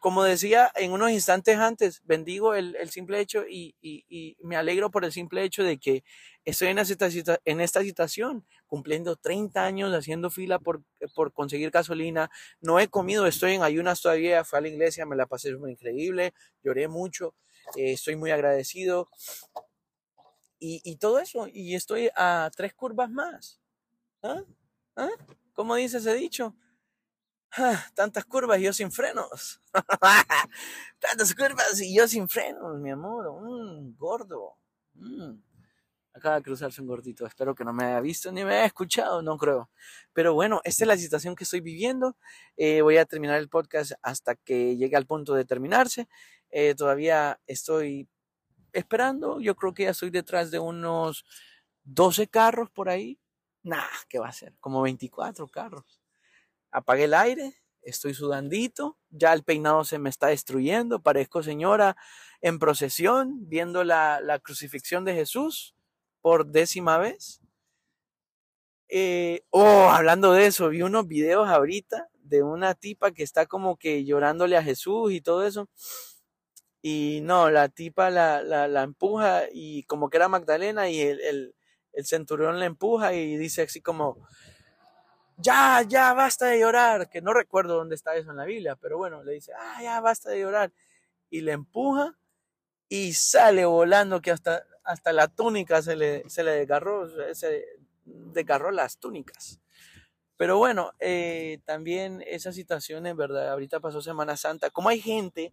Speaker 1: como decía en unos instantes antes, bendigo el, el simple hecho y, y, me alegro por el simple hecho de que estoy en esta, en esta situación, cumpliendo 30 años haciendo fila por, por conseguir gasolina. No he comido, estoy en ayunas todavía, fui a la iglesia, me la pasé muy increíble, lloré mucho, eh, estoy muy agradecido. Y, todo eso, y estoy a tres curvas más. ¿Ah? ¿Ah? ¿Cómo dice ese dicho? Ah, tantas curvas y yo sin frenos. tantas curvas y yo sin frenos, mi amor. un mm, gordo. Mm. Acaba de cruzarse un gordito. Espero que no me haya visto ni me haya escuchado, no creo. Pero bueno, esta es la situación que estoy viviendo. Eh, voy a terminar el podcast hasta que llegue al punto de terminarse. Eh, todavía estoy esperando. Yo creo que ya estoy detrás de unos 12 carros por ahí. Nah, ¿qué va a ser? Como 24 carros apagué el aire, estoy sudandito, ya el peinado se me está destruyendo, parezco señora en procesión, viendo la, la crucifixión de Jesús por décima vez. Eh, oh, hablando de eso, vi unos videos ahorita de una tipa que está como que llorándole a Jesús y todo eso. Y no, la tipa la, la, empuja y como que era Magdalena y el, el, el centurión la empuja y dice así como, ya, ya, basta de llorar, que no recuerdo dónde está eso en la Biblia, pero bueno, le dice, ah, ya, basta de llorar, y le empuja y sale volando que hasta, hasta la túnica se le, se le desgarró, se desgarró las túnicas. Pero bueno, eh, también esa situación en ¿verdad? Ahorita pasó Semana Santa, como hay gente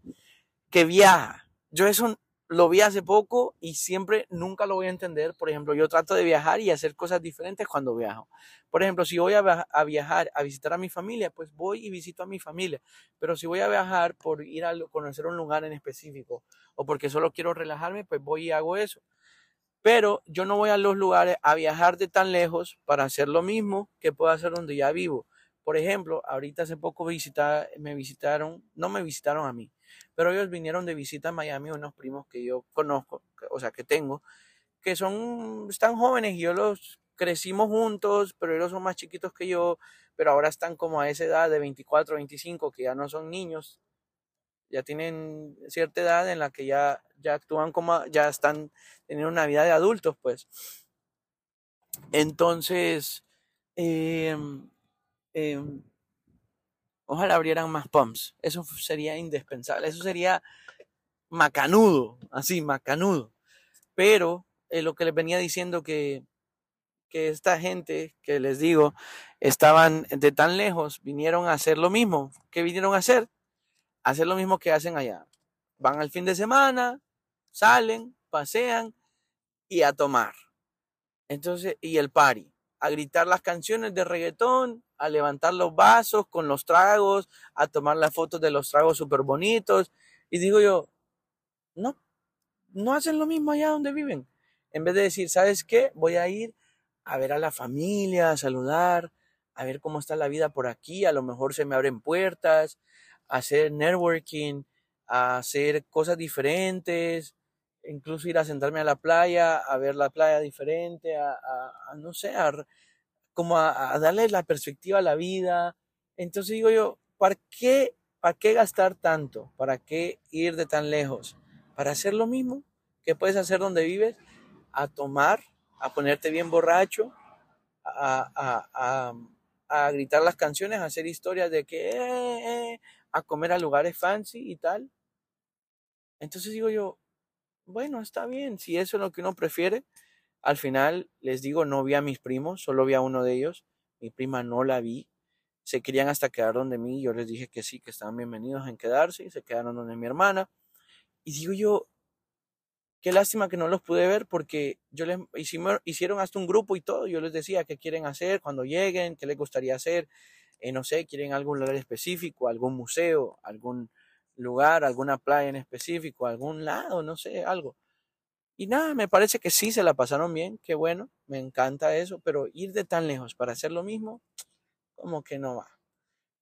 Speaker 1: que viaja, yo es un lo vi hace poco y siempre nunca lo voy a entender. Por ejemplo, yo trato de viajar y hacer cosas diferentes cuando viajo. Por ejemplo, si voy a viajar a visitar a mi familia, pues voy y visito a mi familia. Pero si voy a viajar por ir a conocer un lugar en específico o porque solo quiero relajarme, pues voy y hago eso. Pero yo no voy a los lugares a viajar de tan lejos para hacer lo mismo que puedo hacer donde ya vivo. Por ejemplo, ahorita hace poco me visitaron, no me visitaron a mí, pero ellos vinieron de visita a Miami, unos primos que yo conozco, o sea, que tengo, que son, están jóvenes y yo los crecimos juntos, pero ellos son más chiquitos que yo, pero ahora están como a esa edad de 24, 25, que ya no son niños, ya tienen cierta edad en la que ya, ya actúan como, ya están teniendo una vida de adultos, pues. Entonces, eh, eh, Ojalá abrieran más pumps. Eso sería indispensable. Eso sería macanudo, así, macanudo. Pero eh, lo que les venía diciendo que, que esta gente que les digo estaban de tan lejos, vinieron a hacer lo mismo. ¿Qué vinieron a hacer? hacer lo mismo que hacen allá. Van al fin de semana, salen, pasean y a tomar. Entonces, y el party, a gritar las canciones de reggaetón a levantar los vasos con los tragos, a tomar las fotos de los tragos súper bonitos. Y digo yo, no, no hacen lo mismo allá donde viven. En vez de decir, ¿sabes qué? Voy a ir a ver a la familia, a saludar, a ver cómo está la vida por aquí, a lo mejor se me abren puertas, a hacer networking, a hacer cosas diferentes, incluso ir a sentarme a la playa, a ver la playa diferente, a, no sé, a, como a, darle la perspectiva a la vida. Entonces digo yo, ¿para qué, ¿para qué gastar tanto? ¿Para qué ir de tan lejos? ¿Para hacer lo mismo que puedes hacer donde vives? A tomar, a ponerte bien borracho, a, a, a, a gritar las canciones, a hacer historias de que, eh, eh, a comer a lugares fancy y tal. Entonces digo yo, bueno, está bien, si eso es lo que uno prefiere, al final, les digo, no vi a mis primos, solo vi a uno de ellos. Mi prima no la vi. Se querían hasta quedar donde mí. Yo les dije que sí, que estaban bienvenidos en quedarse y se quedaron donde mi hermana. Y digo yo, qué lástima que no los pude ver porque yo les hicieron hasta un grupo y todo. Yo les decía qué quieren hacer cuando lleguen, qué les gustaría hacer. Eh, no sé, quieren algún lugar específico, algún museo, algún lugar, alguna playa en específico, algún lado, no sé, algo. Y nada, me parece que sí se la pasaron bien, qué bueno, me encanta eso, pero ir de tan lejos para hacer lo mismo, como que no va.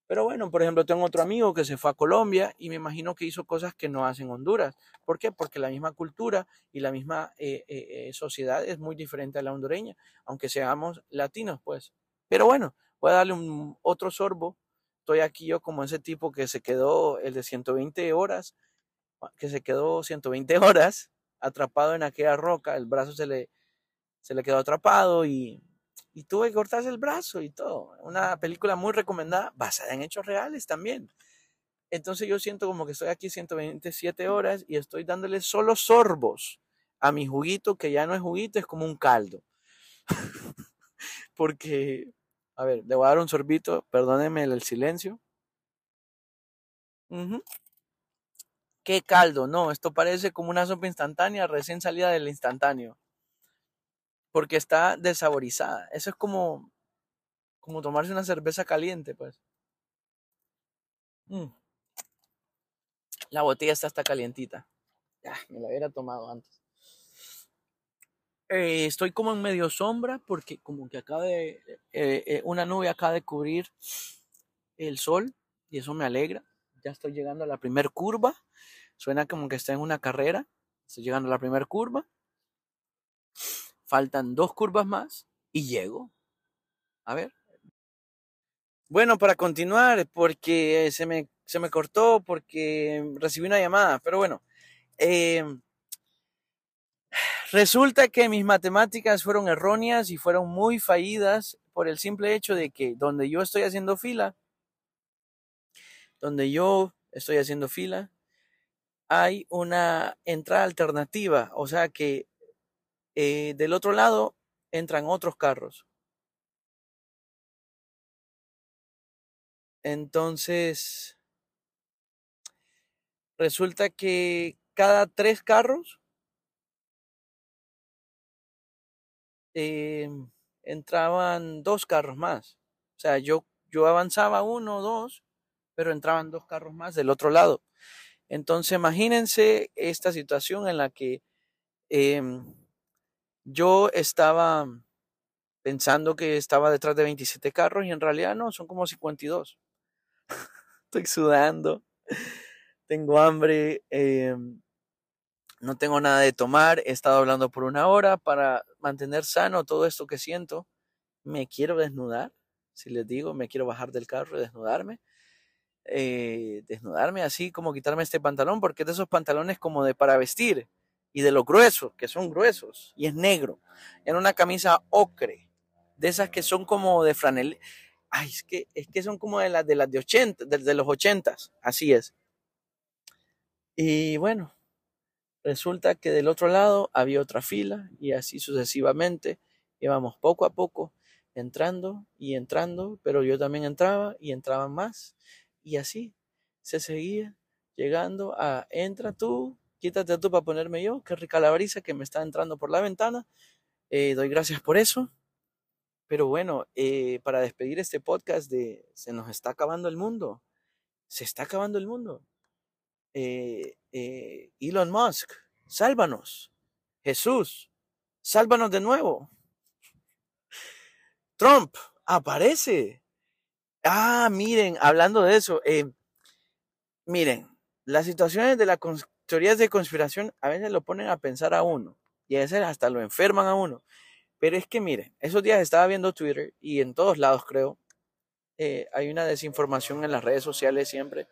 Speaker 1: Pero bueno, por ejemplo, tengo otro amigo que se fue a Colombia y me imagino que hizo cosas que no hacen Honduras. ¿Por qué? Porque la misma cultura y la misma eh, eh, eh, sociedad es muy diferente a la hondureña, aunque seamos latinos, pues. Pero bueno, voy a darle un, otro sorbo. Estoy aquí yo como ese tipo que se quedó el de 120 horas, que se quedó 120 horas atrapado en aquella roca, el brazo se le, se le quedó atrapado y, tuve que cortarse el brazo y todo. Una película muy recomendada, basada en hechos reales también. Entonces yo siento como que estoy aquí 127 horas y estoy dándole solo sorbos a mi juguito, que ya no es juguito, es como un caldo. Porque, a ver, le voy a dar un sorbito, perdónenme el silencio. mhm qué caldo, no, esto parece como una sopa instantánea recién salida del instantáneo, porque está desaborizada. Eso es como, como tomarse una cerveza caliente, pues. Mm. La botella está hasta calientita. Ya ah, me la hubiera tomado antes. Eh, estoy como en medio sombra porque como que acaba de eh, eh, una nube acaba de cubrir el sol y eso me alegra. Ya estoy llegando a la primer curva Suena como que está en una carrera. Estoy llegando a la primera curva. Faltan dos curvas más y llego. A ver. Bueno, para continuar, porque se me, se me cortó, porque recibí una llamada, pero bueno. Em, resulta que mis matemáticas fueron erróneas y fueron muy fallidas por el simple hecho de que donde yo estoy haciendo fila, donde yo estoy haciendo fila, hay una entrada alternativa, o sea que eh, del otro lado entran otros carros. Entonces, resulta que cada tres carros eh, entraban dos carros más. O sea, yo, yo avanzaba uno, o dos, pero entraban dos carros más del otro lado. Entonces, imagínense esta situación en la que em, yo estaba pensando que estaba detrás de 27 carros y en realidad no, son como 52. Estoy sudando, tengo hambre, em, no tengo nada de tomar, he estado hablando por una hora para mantener sano todo esto que siento. Me quiero desnudar, si les digo, me quiero bajar del carro y desnudarme eh, desnudarme así, como quitarme este pantalón, porque es de esos pantalones como de para vestir y de los gruesos, que son gruesos, y es negro. en una camisa ocre, de esas que son como de franel. Ay, es que, es que son como de las de, las de, los ochentas, así es. Y bueno, resulta que del otro lado había otra fila y así sucesivamente íbamos poco a poco entrando y entrando, pero yo también entraba y entraban más y así se seguía llegando a entra tú, quítate tú para ponerme yo, qué rica la que me está entrando por la ventana. Eh, doy gracias por eso. Pero bueno, eh, para despedir este podcast de se nos está acabando el mundo. Se está acabando el mundo. Eh, Elon Musk, sálvanos. Jesús, sálvanos de nuevo. Trump, aparece. Ah, miren, hablando de eso, eh, miren, las situaciones de las teorías de conspiración a veces lo ponen a pensar a uno y a veces hasta lo enferman a uno. Pero es que miren, esos días estaba viendo Twitter y en todos lados creo, eh, hay una desinformación en las redes sociales siempre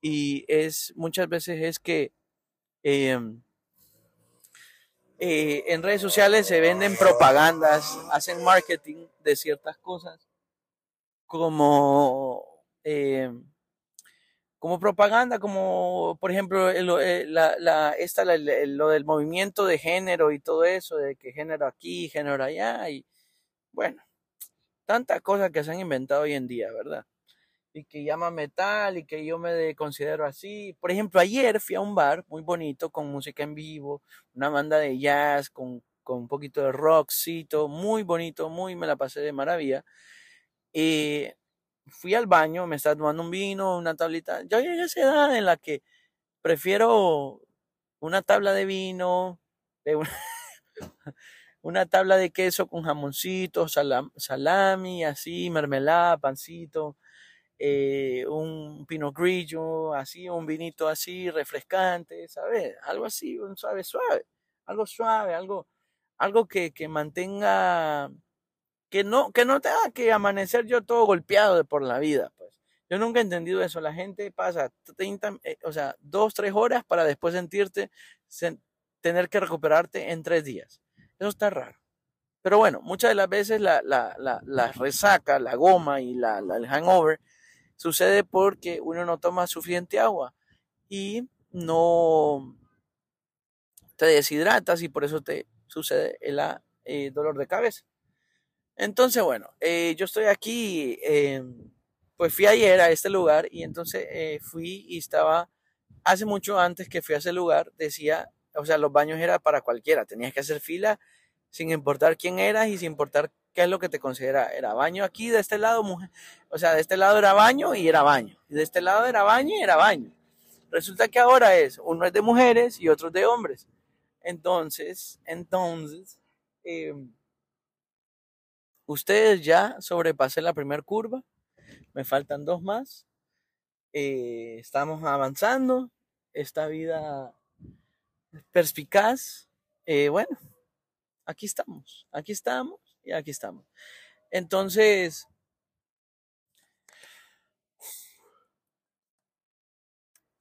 Speaker 1: y es muchas veces es que em, eh, en redes sociales se venden propagandas, hacen marketing de ciertas cosas como, eh, como propaganda, como por ejemplo eh, la, esta, lo del movimiento de género y todo eso, de que género aquí, género allá, y bueno, tantas cosas que se han inventado hoy en día, ¿verdad? Y que llaman metal y que yo me considero así. Por ejemplo, ayer fui a un bar muy bonito con música en vivo, una banda de jazz con, con un poquito de rockcito, muy bonito, muy me la pasé de maravilla. Y eh, fui al baño, me estaba tomando un vino, una tablita. Yo llegué a esa edad en la que prefiero una tabla de vino, de una, tabla de queso con jamoncito, salami, así, mermelada, pancito, eh, un pino grillo, así, un vinito así, refrescante, ¿sabes? Algo así, un suave, suave, algo suave, algo, algo que mantenga que no, que no tenga que amanecer yo todo golpeado por la vida. Pues. Yo nunca he entendido eso. La gente pasa eh, o sea, dos, tres horas para después sentirte, tener que recuperarte en tres días. Eso está raro. Pero bueno, muchas de las veces la, la, la, resaca, la goma y la, el hangover sucede porque uno no toma suficiente agua y no te deshidratas y por eso te sucede el eh, dolor de cabeza. Entonces, bueno, eh, yo estoy aquí, eh, pues fui ayer a este lugar y entonces eh, fui y estaba, hace mucho antes que fui a ese lugar, decía, o sea, los baños era para cualquiera, tenías que hacer fila sin importar quién eras y sin importar qué es lo que te considera. Era baño aquí, de este lado, mujer, o sea, de este lado era baño y era baño, y de este lado era baño y era baño. Resulta que ahora es, uno es de mujeres y otro es de hombres. Entonces, entonces, em, Ustedes ya sobrepasé la primera curva, me faltan dos más. Eh, estamos avanzando, esta vida perspicaz. Eh, bueno, aquí estamos, aquí estamos y aquí estamos. Entonces,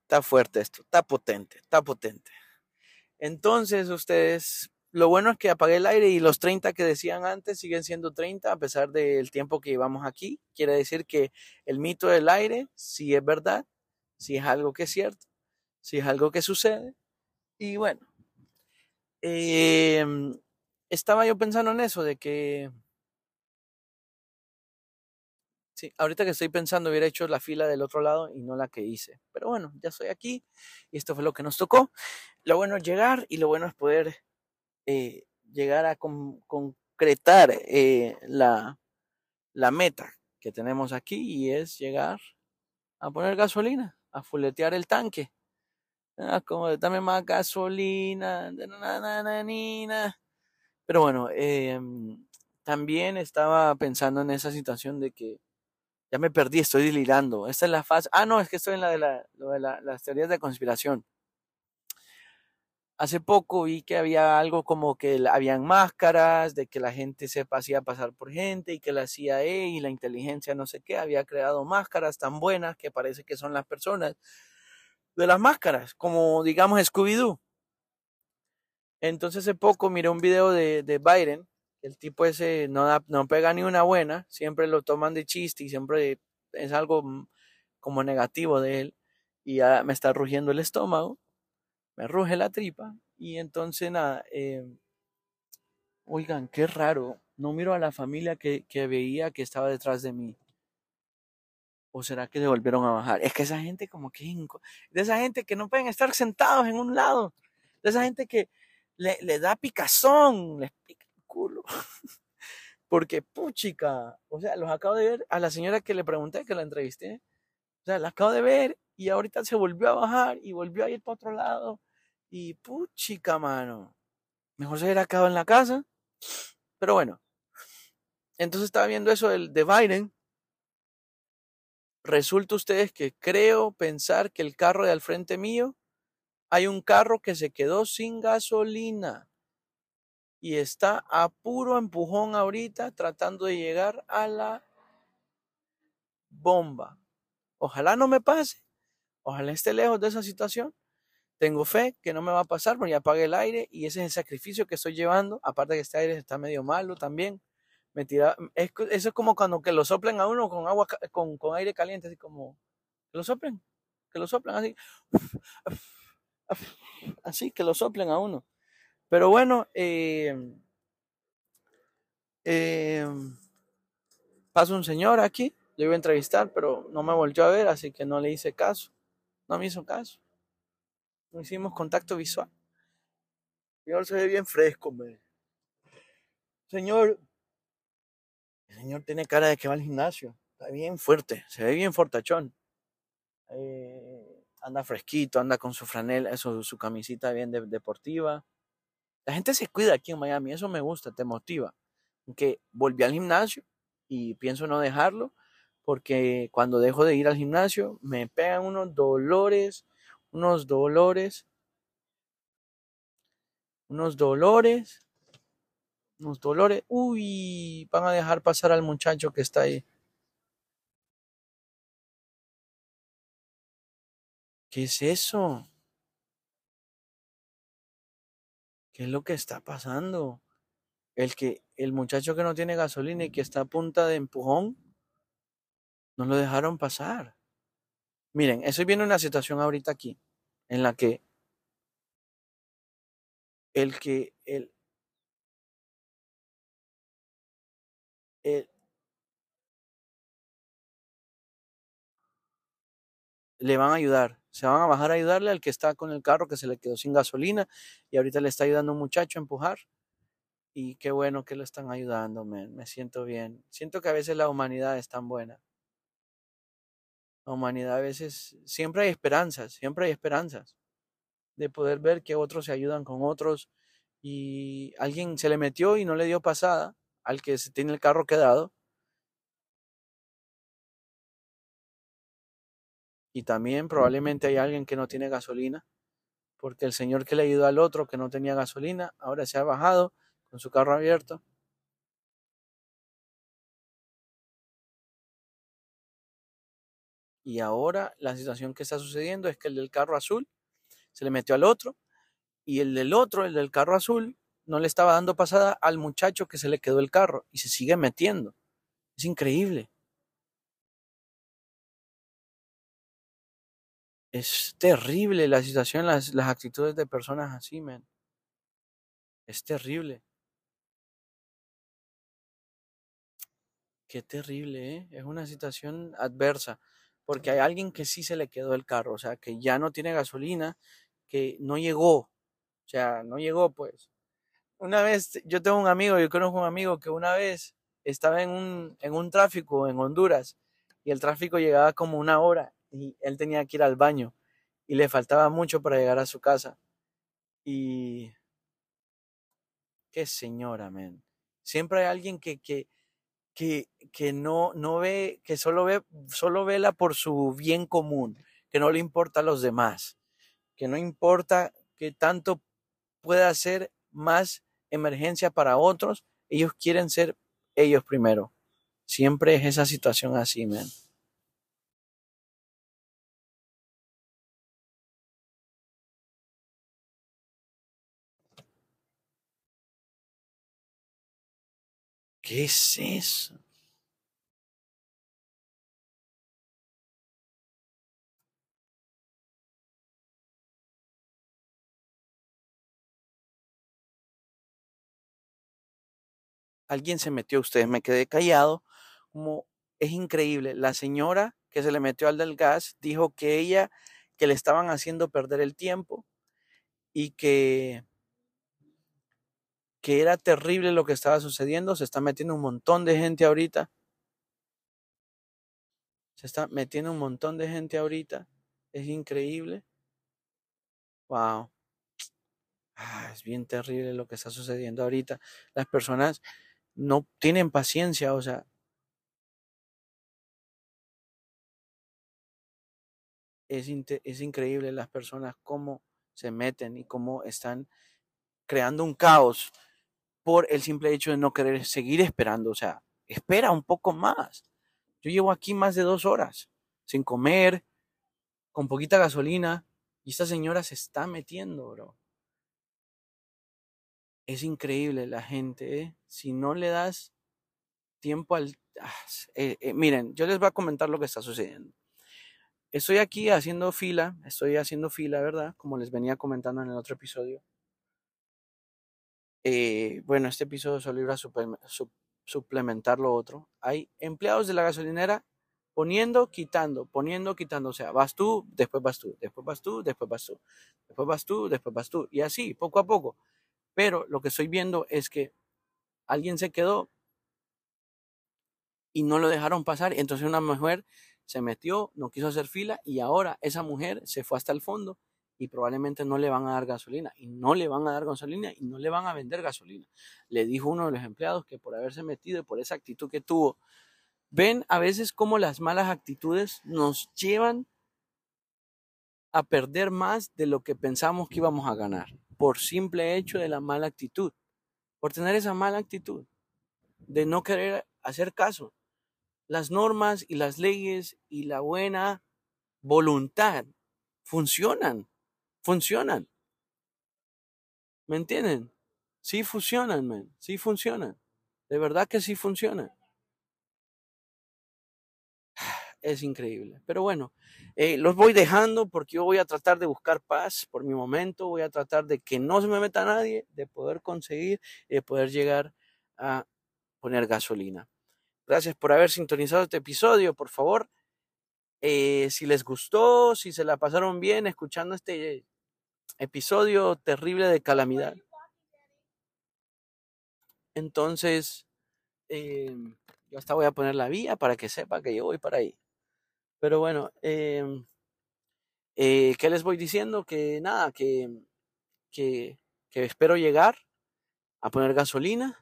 Speaker 1: está fuerte esto, está potente, está potente. Entonces, ustedes lo bueno es que apagué el aire y los 30 que decían antes siguen siendo 30 a pesar del tiempo que llevamos aquí. Quiere decir que el mito del aire sí es verdad, si es algo que es cierto, si es algo que sucede. Y bueno, em, estaba yo pensando en eso, de que... Sí, ahorita que estoy pensando hubiera hecho la fila del otro lado y no la que hice. Pero bueno, ya estoy aquí y esto fue lo que nos tocó. Lo bueno es llegar y lo bueno es poder eh, llegar a concretar eh, la, meta que tenemos aquí y es llegar a poner gasolina, a fuletear el tanque. Ah, como dame más gasolina, Pero bueno, em, también estaba pensando en esa situación de que ya me perdí, estoy delirando. Esta es la fase. Ah, no, es que estoy en la de, las teorías de conspiración hace poco vi que había algo como que habían máscaras, de que la gente se hacía pasar por gente y que la CIA y la inteligencia no sé qué había creado máscaras tan buenas que parece que son las personas de las máscaras, como digamos Scooby-Doo. Entonces hace poco miré un video de, de Biden, el tipo ese no, no pega ni una buena, siempre lo toman de chiste y siempre es algo mm, como negativo de él y me está rugiendo el estómago me ruge la tripa y entonces nada, em, oigan, qué raro, no miro a la familia que, que veía que estaba detrás de mí. ¿O será que se volvieron a bajar? Es que esa gente como que... De esa gente que no pueden estar sentados en un lado. De esa gente que le, le da picazón, les pica el culo. Porque, puchica, o sea, los acabo de ver a la señora que le pregunté, que la entrevisté. O sea, la acabo de ver y ahorita se volvió a bajar y volvió a ir para otro lado. Y puchica, mano. Mejor se hubiera acabado en la casa. Pero bueno. Entonces estaba viendo eso del, de Biden. Resulta ustedes que creo pensar que el carro de al frente mío hay un carro que se quedó sin gasolina y está a puro empujón ahorita tratando de llegar a la bomba. Ojalá no me pase, ojalá esté lejos de esa situación, tengo fe que no me va a pasar porque ya el aire y ese es el sacrificio que estoy llevando. Aparte que este aire está medio malo también. Me tira, mm, es, eso es como cuando que lo soplen a uno con agua, con, aire caliente, así como, que lo soplen, que lo soplan así, así, que lo soplen a uno. Pero bueno, eh, pasa un señor aquí, yo iba a entrevistar, pero no me volvió a ver, así que no le hice caso, no me hizo caso hicimos contacto visual. Señor, se ve bien fresco, Señor, el señor tiene cara de que va al gimnasio. Está bien fuerte, se ve bien fortachón. Eh, anda fresquito, anda con su franela, eso, eh, su camisita bien deportiva. La gente se cuida aquí en Miami, eso me gusta, te motiva. Aunque volví al gimnasio y pienso no dejarlo, porque cuando dejo de ir al gimnasio me pegan unos dolores unos dolores, unos dolores, unos dolores. Uy, van a dejar pasar al muchacho que está ahí. ¿Qué es eso? ¿Qué es lo que está pasando? El que el muchacho que no tiene gasolina y que está a punta de empujón, no lo dejaron pasar. Miren, estoy viendo una situación ahorita aquí en la que el que el, le van a ayudar, se van a bajar a ayudarle al que está con el carro que se le quedó sin gasolina y ahorita le está ayudando un muchacho a empujar. Y qué bueno que lo están ayudando, me siento bien. Siento que a veces la humanidad es tan buena la humanidad a veces, siempre hay esperanzas, siempre hay esperanzas de poder ver que otros se ayudan con otros y alguien se le metió y no le dio pasada al que se tiene el carro quedado. Y también probablemente hay alguien que no tiene gasolina, porque el señor que le ayudó al otro que no tenía gasolina, ahora se ha bajado con su carro abierto Y ahora la situación que está sucediendo es que el del carro azul se le metió al otro y el del otro, el del carro azul, no le estaba dando pasada al muchacho que se le quedó el carro y se sigue metiendo. Es increíble. Es terrible la situación, las, actitudes de personas así, men. Es terrible. Qué terrible, ¿eh? Es una situación adversa porque hay alguien que sí se le quedó el carro, o sea, que ya no tiene gasolina, que no llegó, o sea, no llegó pues. Una vez, yo tengo un amigo, yo conozco un amigo que una vez estaba en un, en un tráfico en Honduras y el tráfico llegaba como una hora y él tenía que ir al baño y le faltaba mucho para llegar a su casa. Y... Qué señora, amén. Siempre hay alguien que, que, que, no, no ve, que solo ve, solo vela por su bien común, que no le importa a los demás, que no importa que tanto pueda ser más emergencia para otros, ellos quieren ser ellos primero. Siempre es esa situación así, man. ¿Qué es eso? Alguien se metió, ustedes me quedé callado, como es increíble, la señora que se le metió al del gas dijo que ella, que le estaban haciendo perder el tiempo y que que era terrible lo que estaba sucediendo, se está metiendo un montón de gente ahorita. Se está metiendo un montón de gente ahorita. Es increíble. Wow. Ah, es bien terrible lo que está sucediendo ahorita. Las personas no tienen paciencia, o sea. es increíble las personas cómo se meten y cómo están creando un caos por el simple hecho de no querer seguir esperando. O sea, espera un poco más. Yo llevo aquí más de dos horas sin comer, con poquita gasolina, y esta señora se está metiendo, bro. Es increíble la gente, ¿eh? Si no le das tiempo al... Ah, eh, eh, miren, yo les voy a comentar lo que está sucediendo. Estoy aquí haciendo fila, estoy haciendo fila, ¿verdad? Como les venía comentando en el otro episodio. Eh, bueno, este episodio solo iba a suplementar lo otro. Hay empleados de la gasolinera poniendo, quitando, poniendo, quitando. O sea, vas tú, después vas tú, después vas tú, después vas tú, después vas tú, después vas tú. Y así, poco a poco. Pero lo que estoy viendo es que alguien se quedó y no lo dejaron pasar. Entonces una mujer se metió, no quiso hacer fila y ahora esa mujer se fue hasta el fondo y probablemente no le van a dar gasolina y no le van a dar gasolina y no le van a vender gasolina. Le dijo uno de los empleados que por haberse metido y por esa actitud que tuvo, ven a veces cómo las malas actitudes nos llevan a perder más de lo que pensamos que íbamos a ganar por simple hecho de la mala actitud, por tener esa mala actitud de no querer hacer caso. Las normas y las leyes y la buena voluntad funcionan funcionan. ¿Me entienden? Sí funcionan, man. Sí funcionan. De verdad que sí funcionan. Es increíble. Pero bueno, eh, los voy dejando porque yo voy a tratar de buscar paz por mi momento. Voy a tratar de que no se me meta nadie, de poder conseguir y de poder llegar a poner gasolina. Gracias por haber sintonizado este episodio. Por favor, eh, si les gustó, si se la pasaron bien escuchando este episodio terrible de calamidad. Entonces, em, yo hasta voy a poner la vía para que sepa que yo voy para ahí. Pero bueno, em, eh, ¿qué les voy diciendo? Que nada, que, que, que espero llegar a poner gasolina.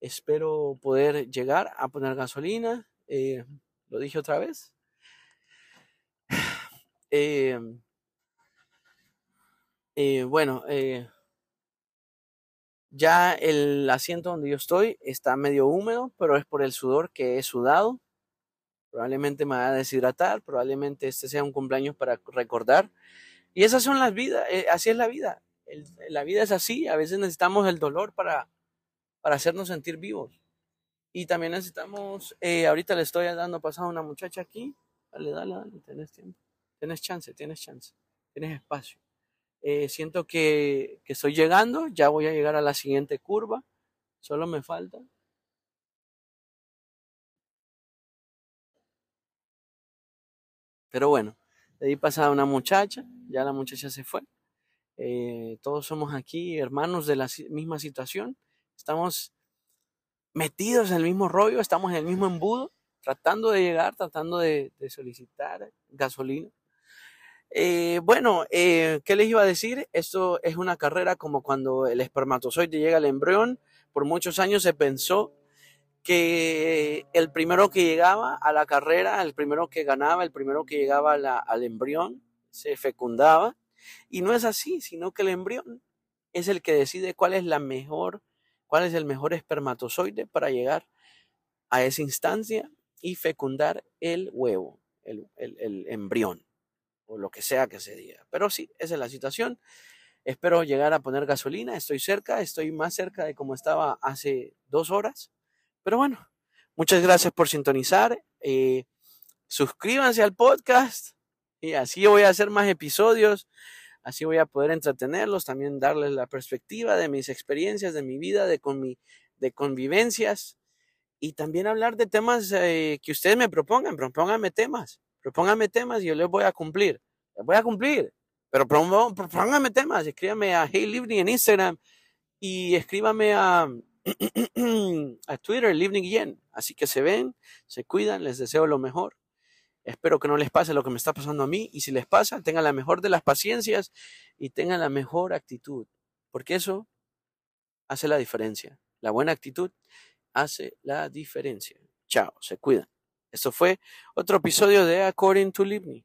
Speaker 1: Espero poder llegar a poner gasolina. Eh, lo dije otra vez. Eh, eh, bueno, eh, ya el asiento donde yo estoy está medio húmedo, pero es por el sudor que he sudado. Probablemente me va a deshidratar, probablemente este sea un cumpleaños para recordar. Y esas son las vidas, eh, así es la vida. la vida es así, a veces necesitamos el dolor para, para hacernos sentir vivos. Y también necesitamos, ahorita le estoy dando pasada a una muchacha aquí. Dale, dale, dale, tienes tiempo. Tienes chance, tienes chance, tienes espacio. Eh, siento que, que, estoy llegando, ya voy a llegar a la siguiente curva, solo me falta. Pero bueno, de ahí pasa una muchacha, ya la muchacha se fue. Eh, todos somos aquí hermanos de la misma situación, estamos metidos en el mismo rollo, estamos en el mismo embudo, tratando de llegar, tratando de solicitar gasolina eh, bueno, eh, ¿qué les iba a decir? Esto es una carrera como cuando el espermatozoide llega al embrión. Por muchos años se pensó que el primero que llegaba a la carrera, el primero que ganaba, el primero que llegaba al embrión, se fecundaba. Y no es así, sino que el embrión es el que decide cuál es la mejor, cuál es el mejor espermatozoide para llegar a esa instancia y fecundar el huevo, el embrión o lo que sea que se diga. Pero sí, esa es la situación. Espero llegar a poner gasolina, estoy cerca, estoy más cerca de como estaba hace dos horas. Pero bueno, muchas gracias por sintonizar. Eh, suscríbanse al podcast y así voy a hacer más episodios. Así voy a poder entretenerlos, también darles la perspectiva de mis experiencias, de mi vida, de, con de convivencias y también hablar de temas eh, que ustedes me propongan. Propónganme temas pónganme temas y yo les voy a cumplir. Les voy a cumplir, pero pónganme temas. Escríbame a Hey Livni en Instagram y escríbame a, a Twitter, Livni Yen. Así que se ven, se cuidan, les deseo lo mejor. Espero que no les pase lo que me está pasando a mí y si les pasa, tengan la mejor de las paciencias y tengan la mejor actitud, porque eso hace la diferencia. La buena actitud hace la diferencia. Chao, se cuidan. Eso fue otro episodio de According to Libni.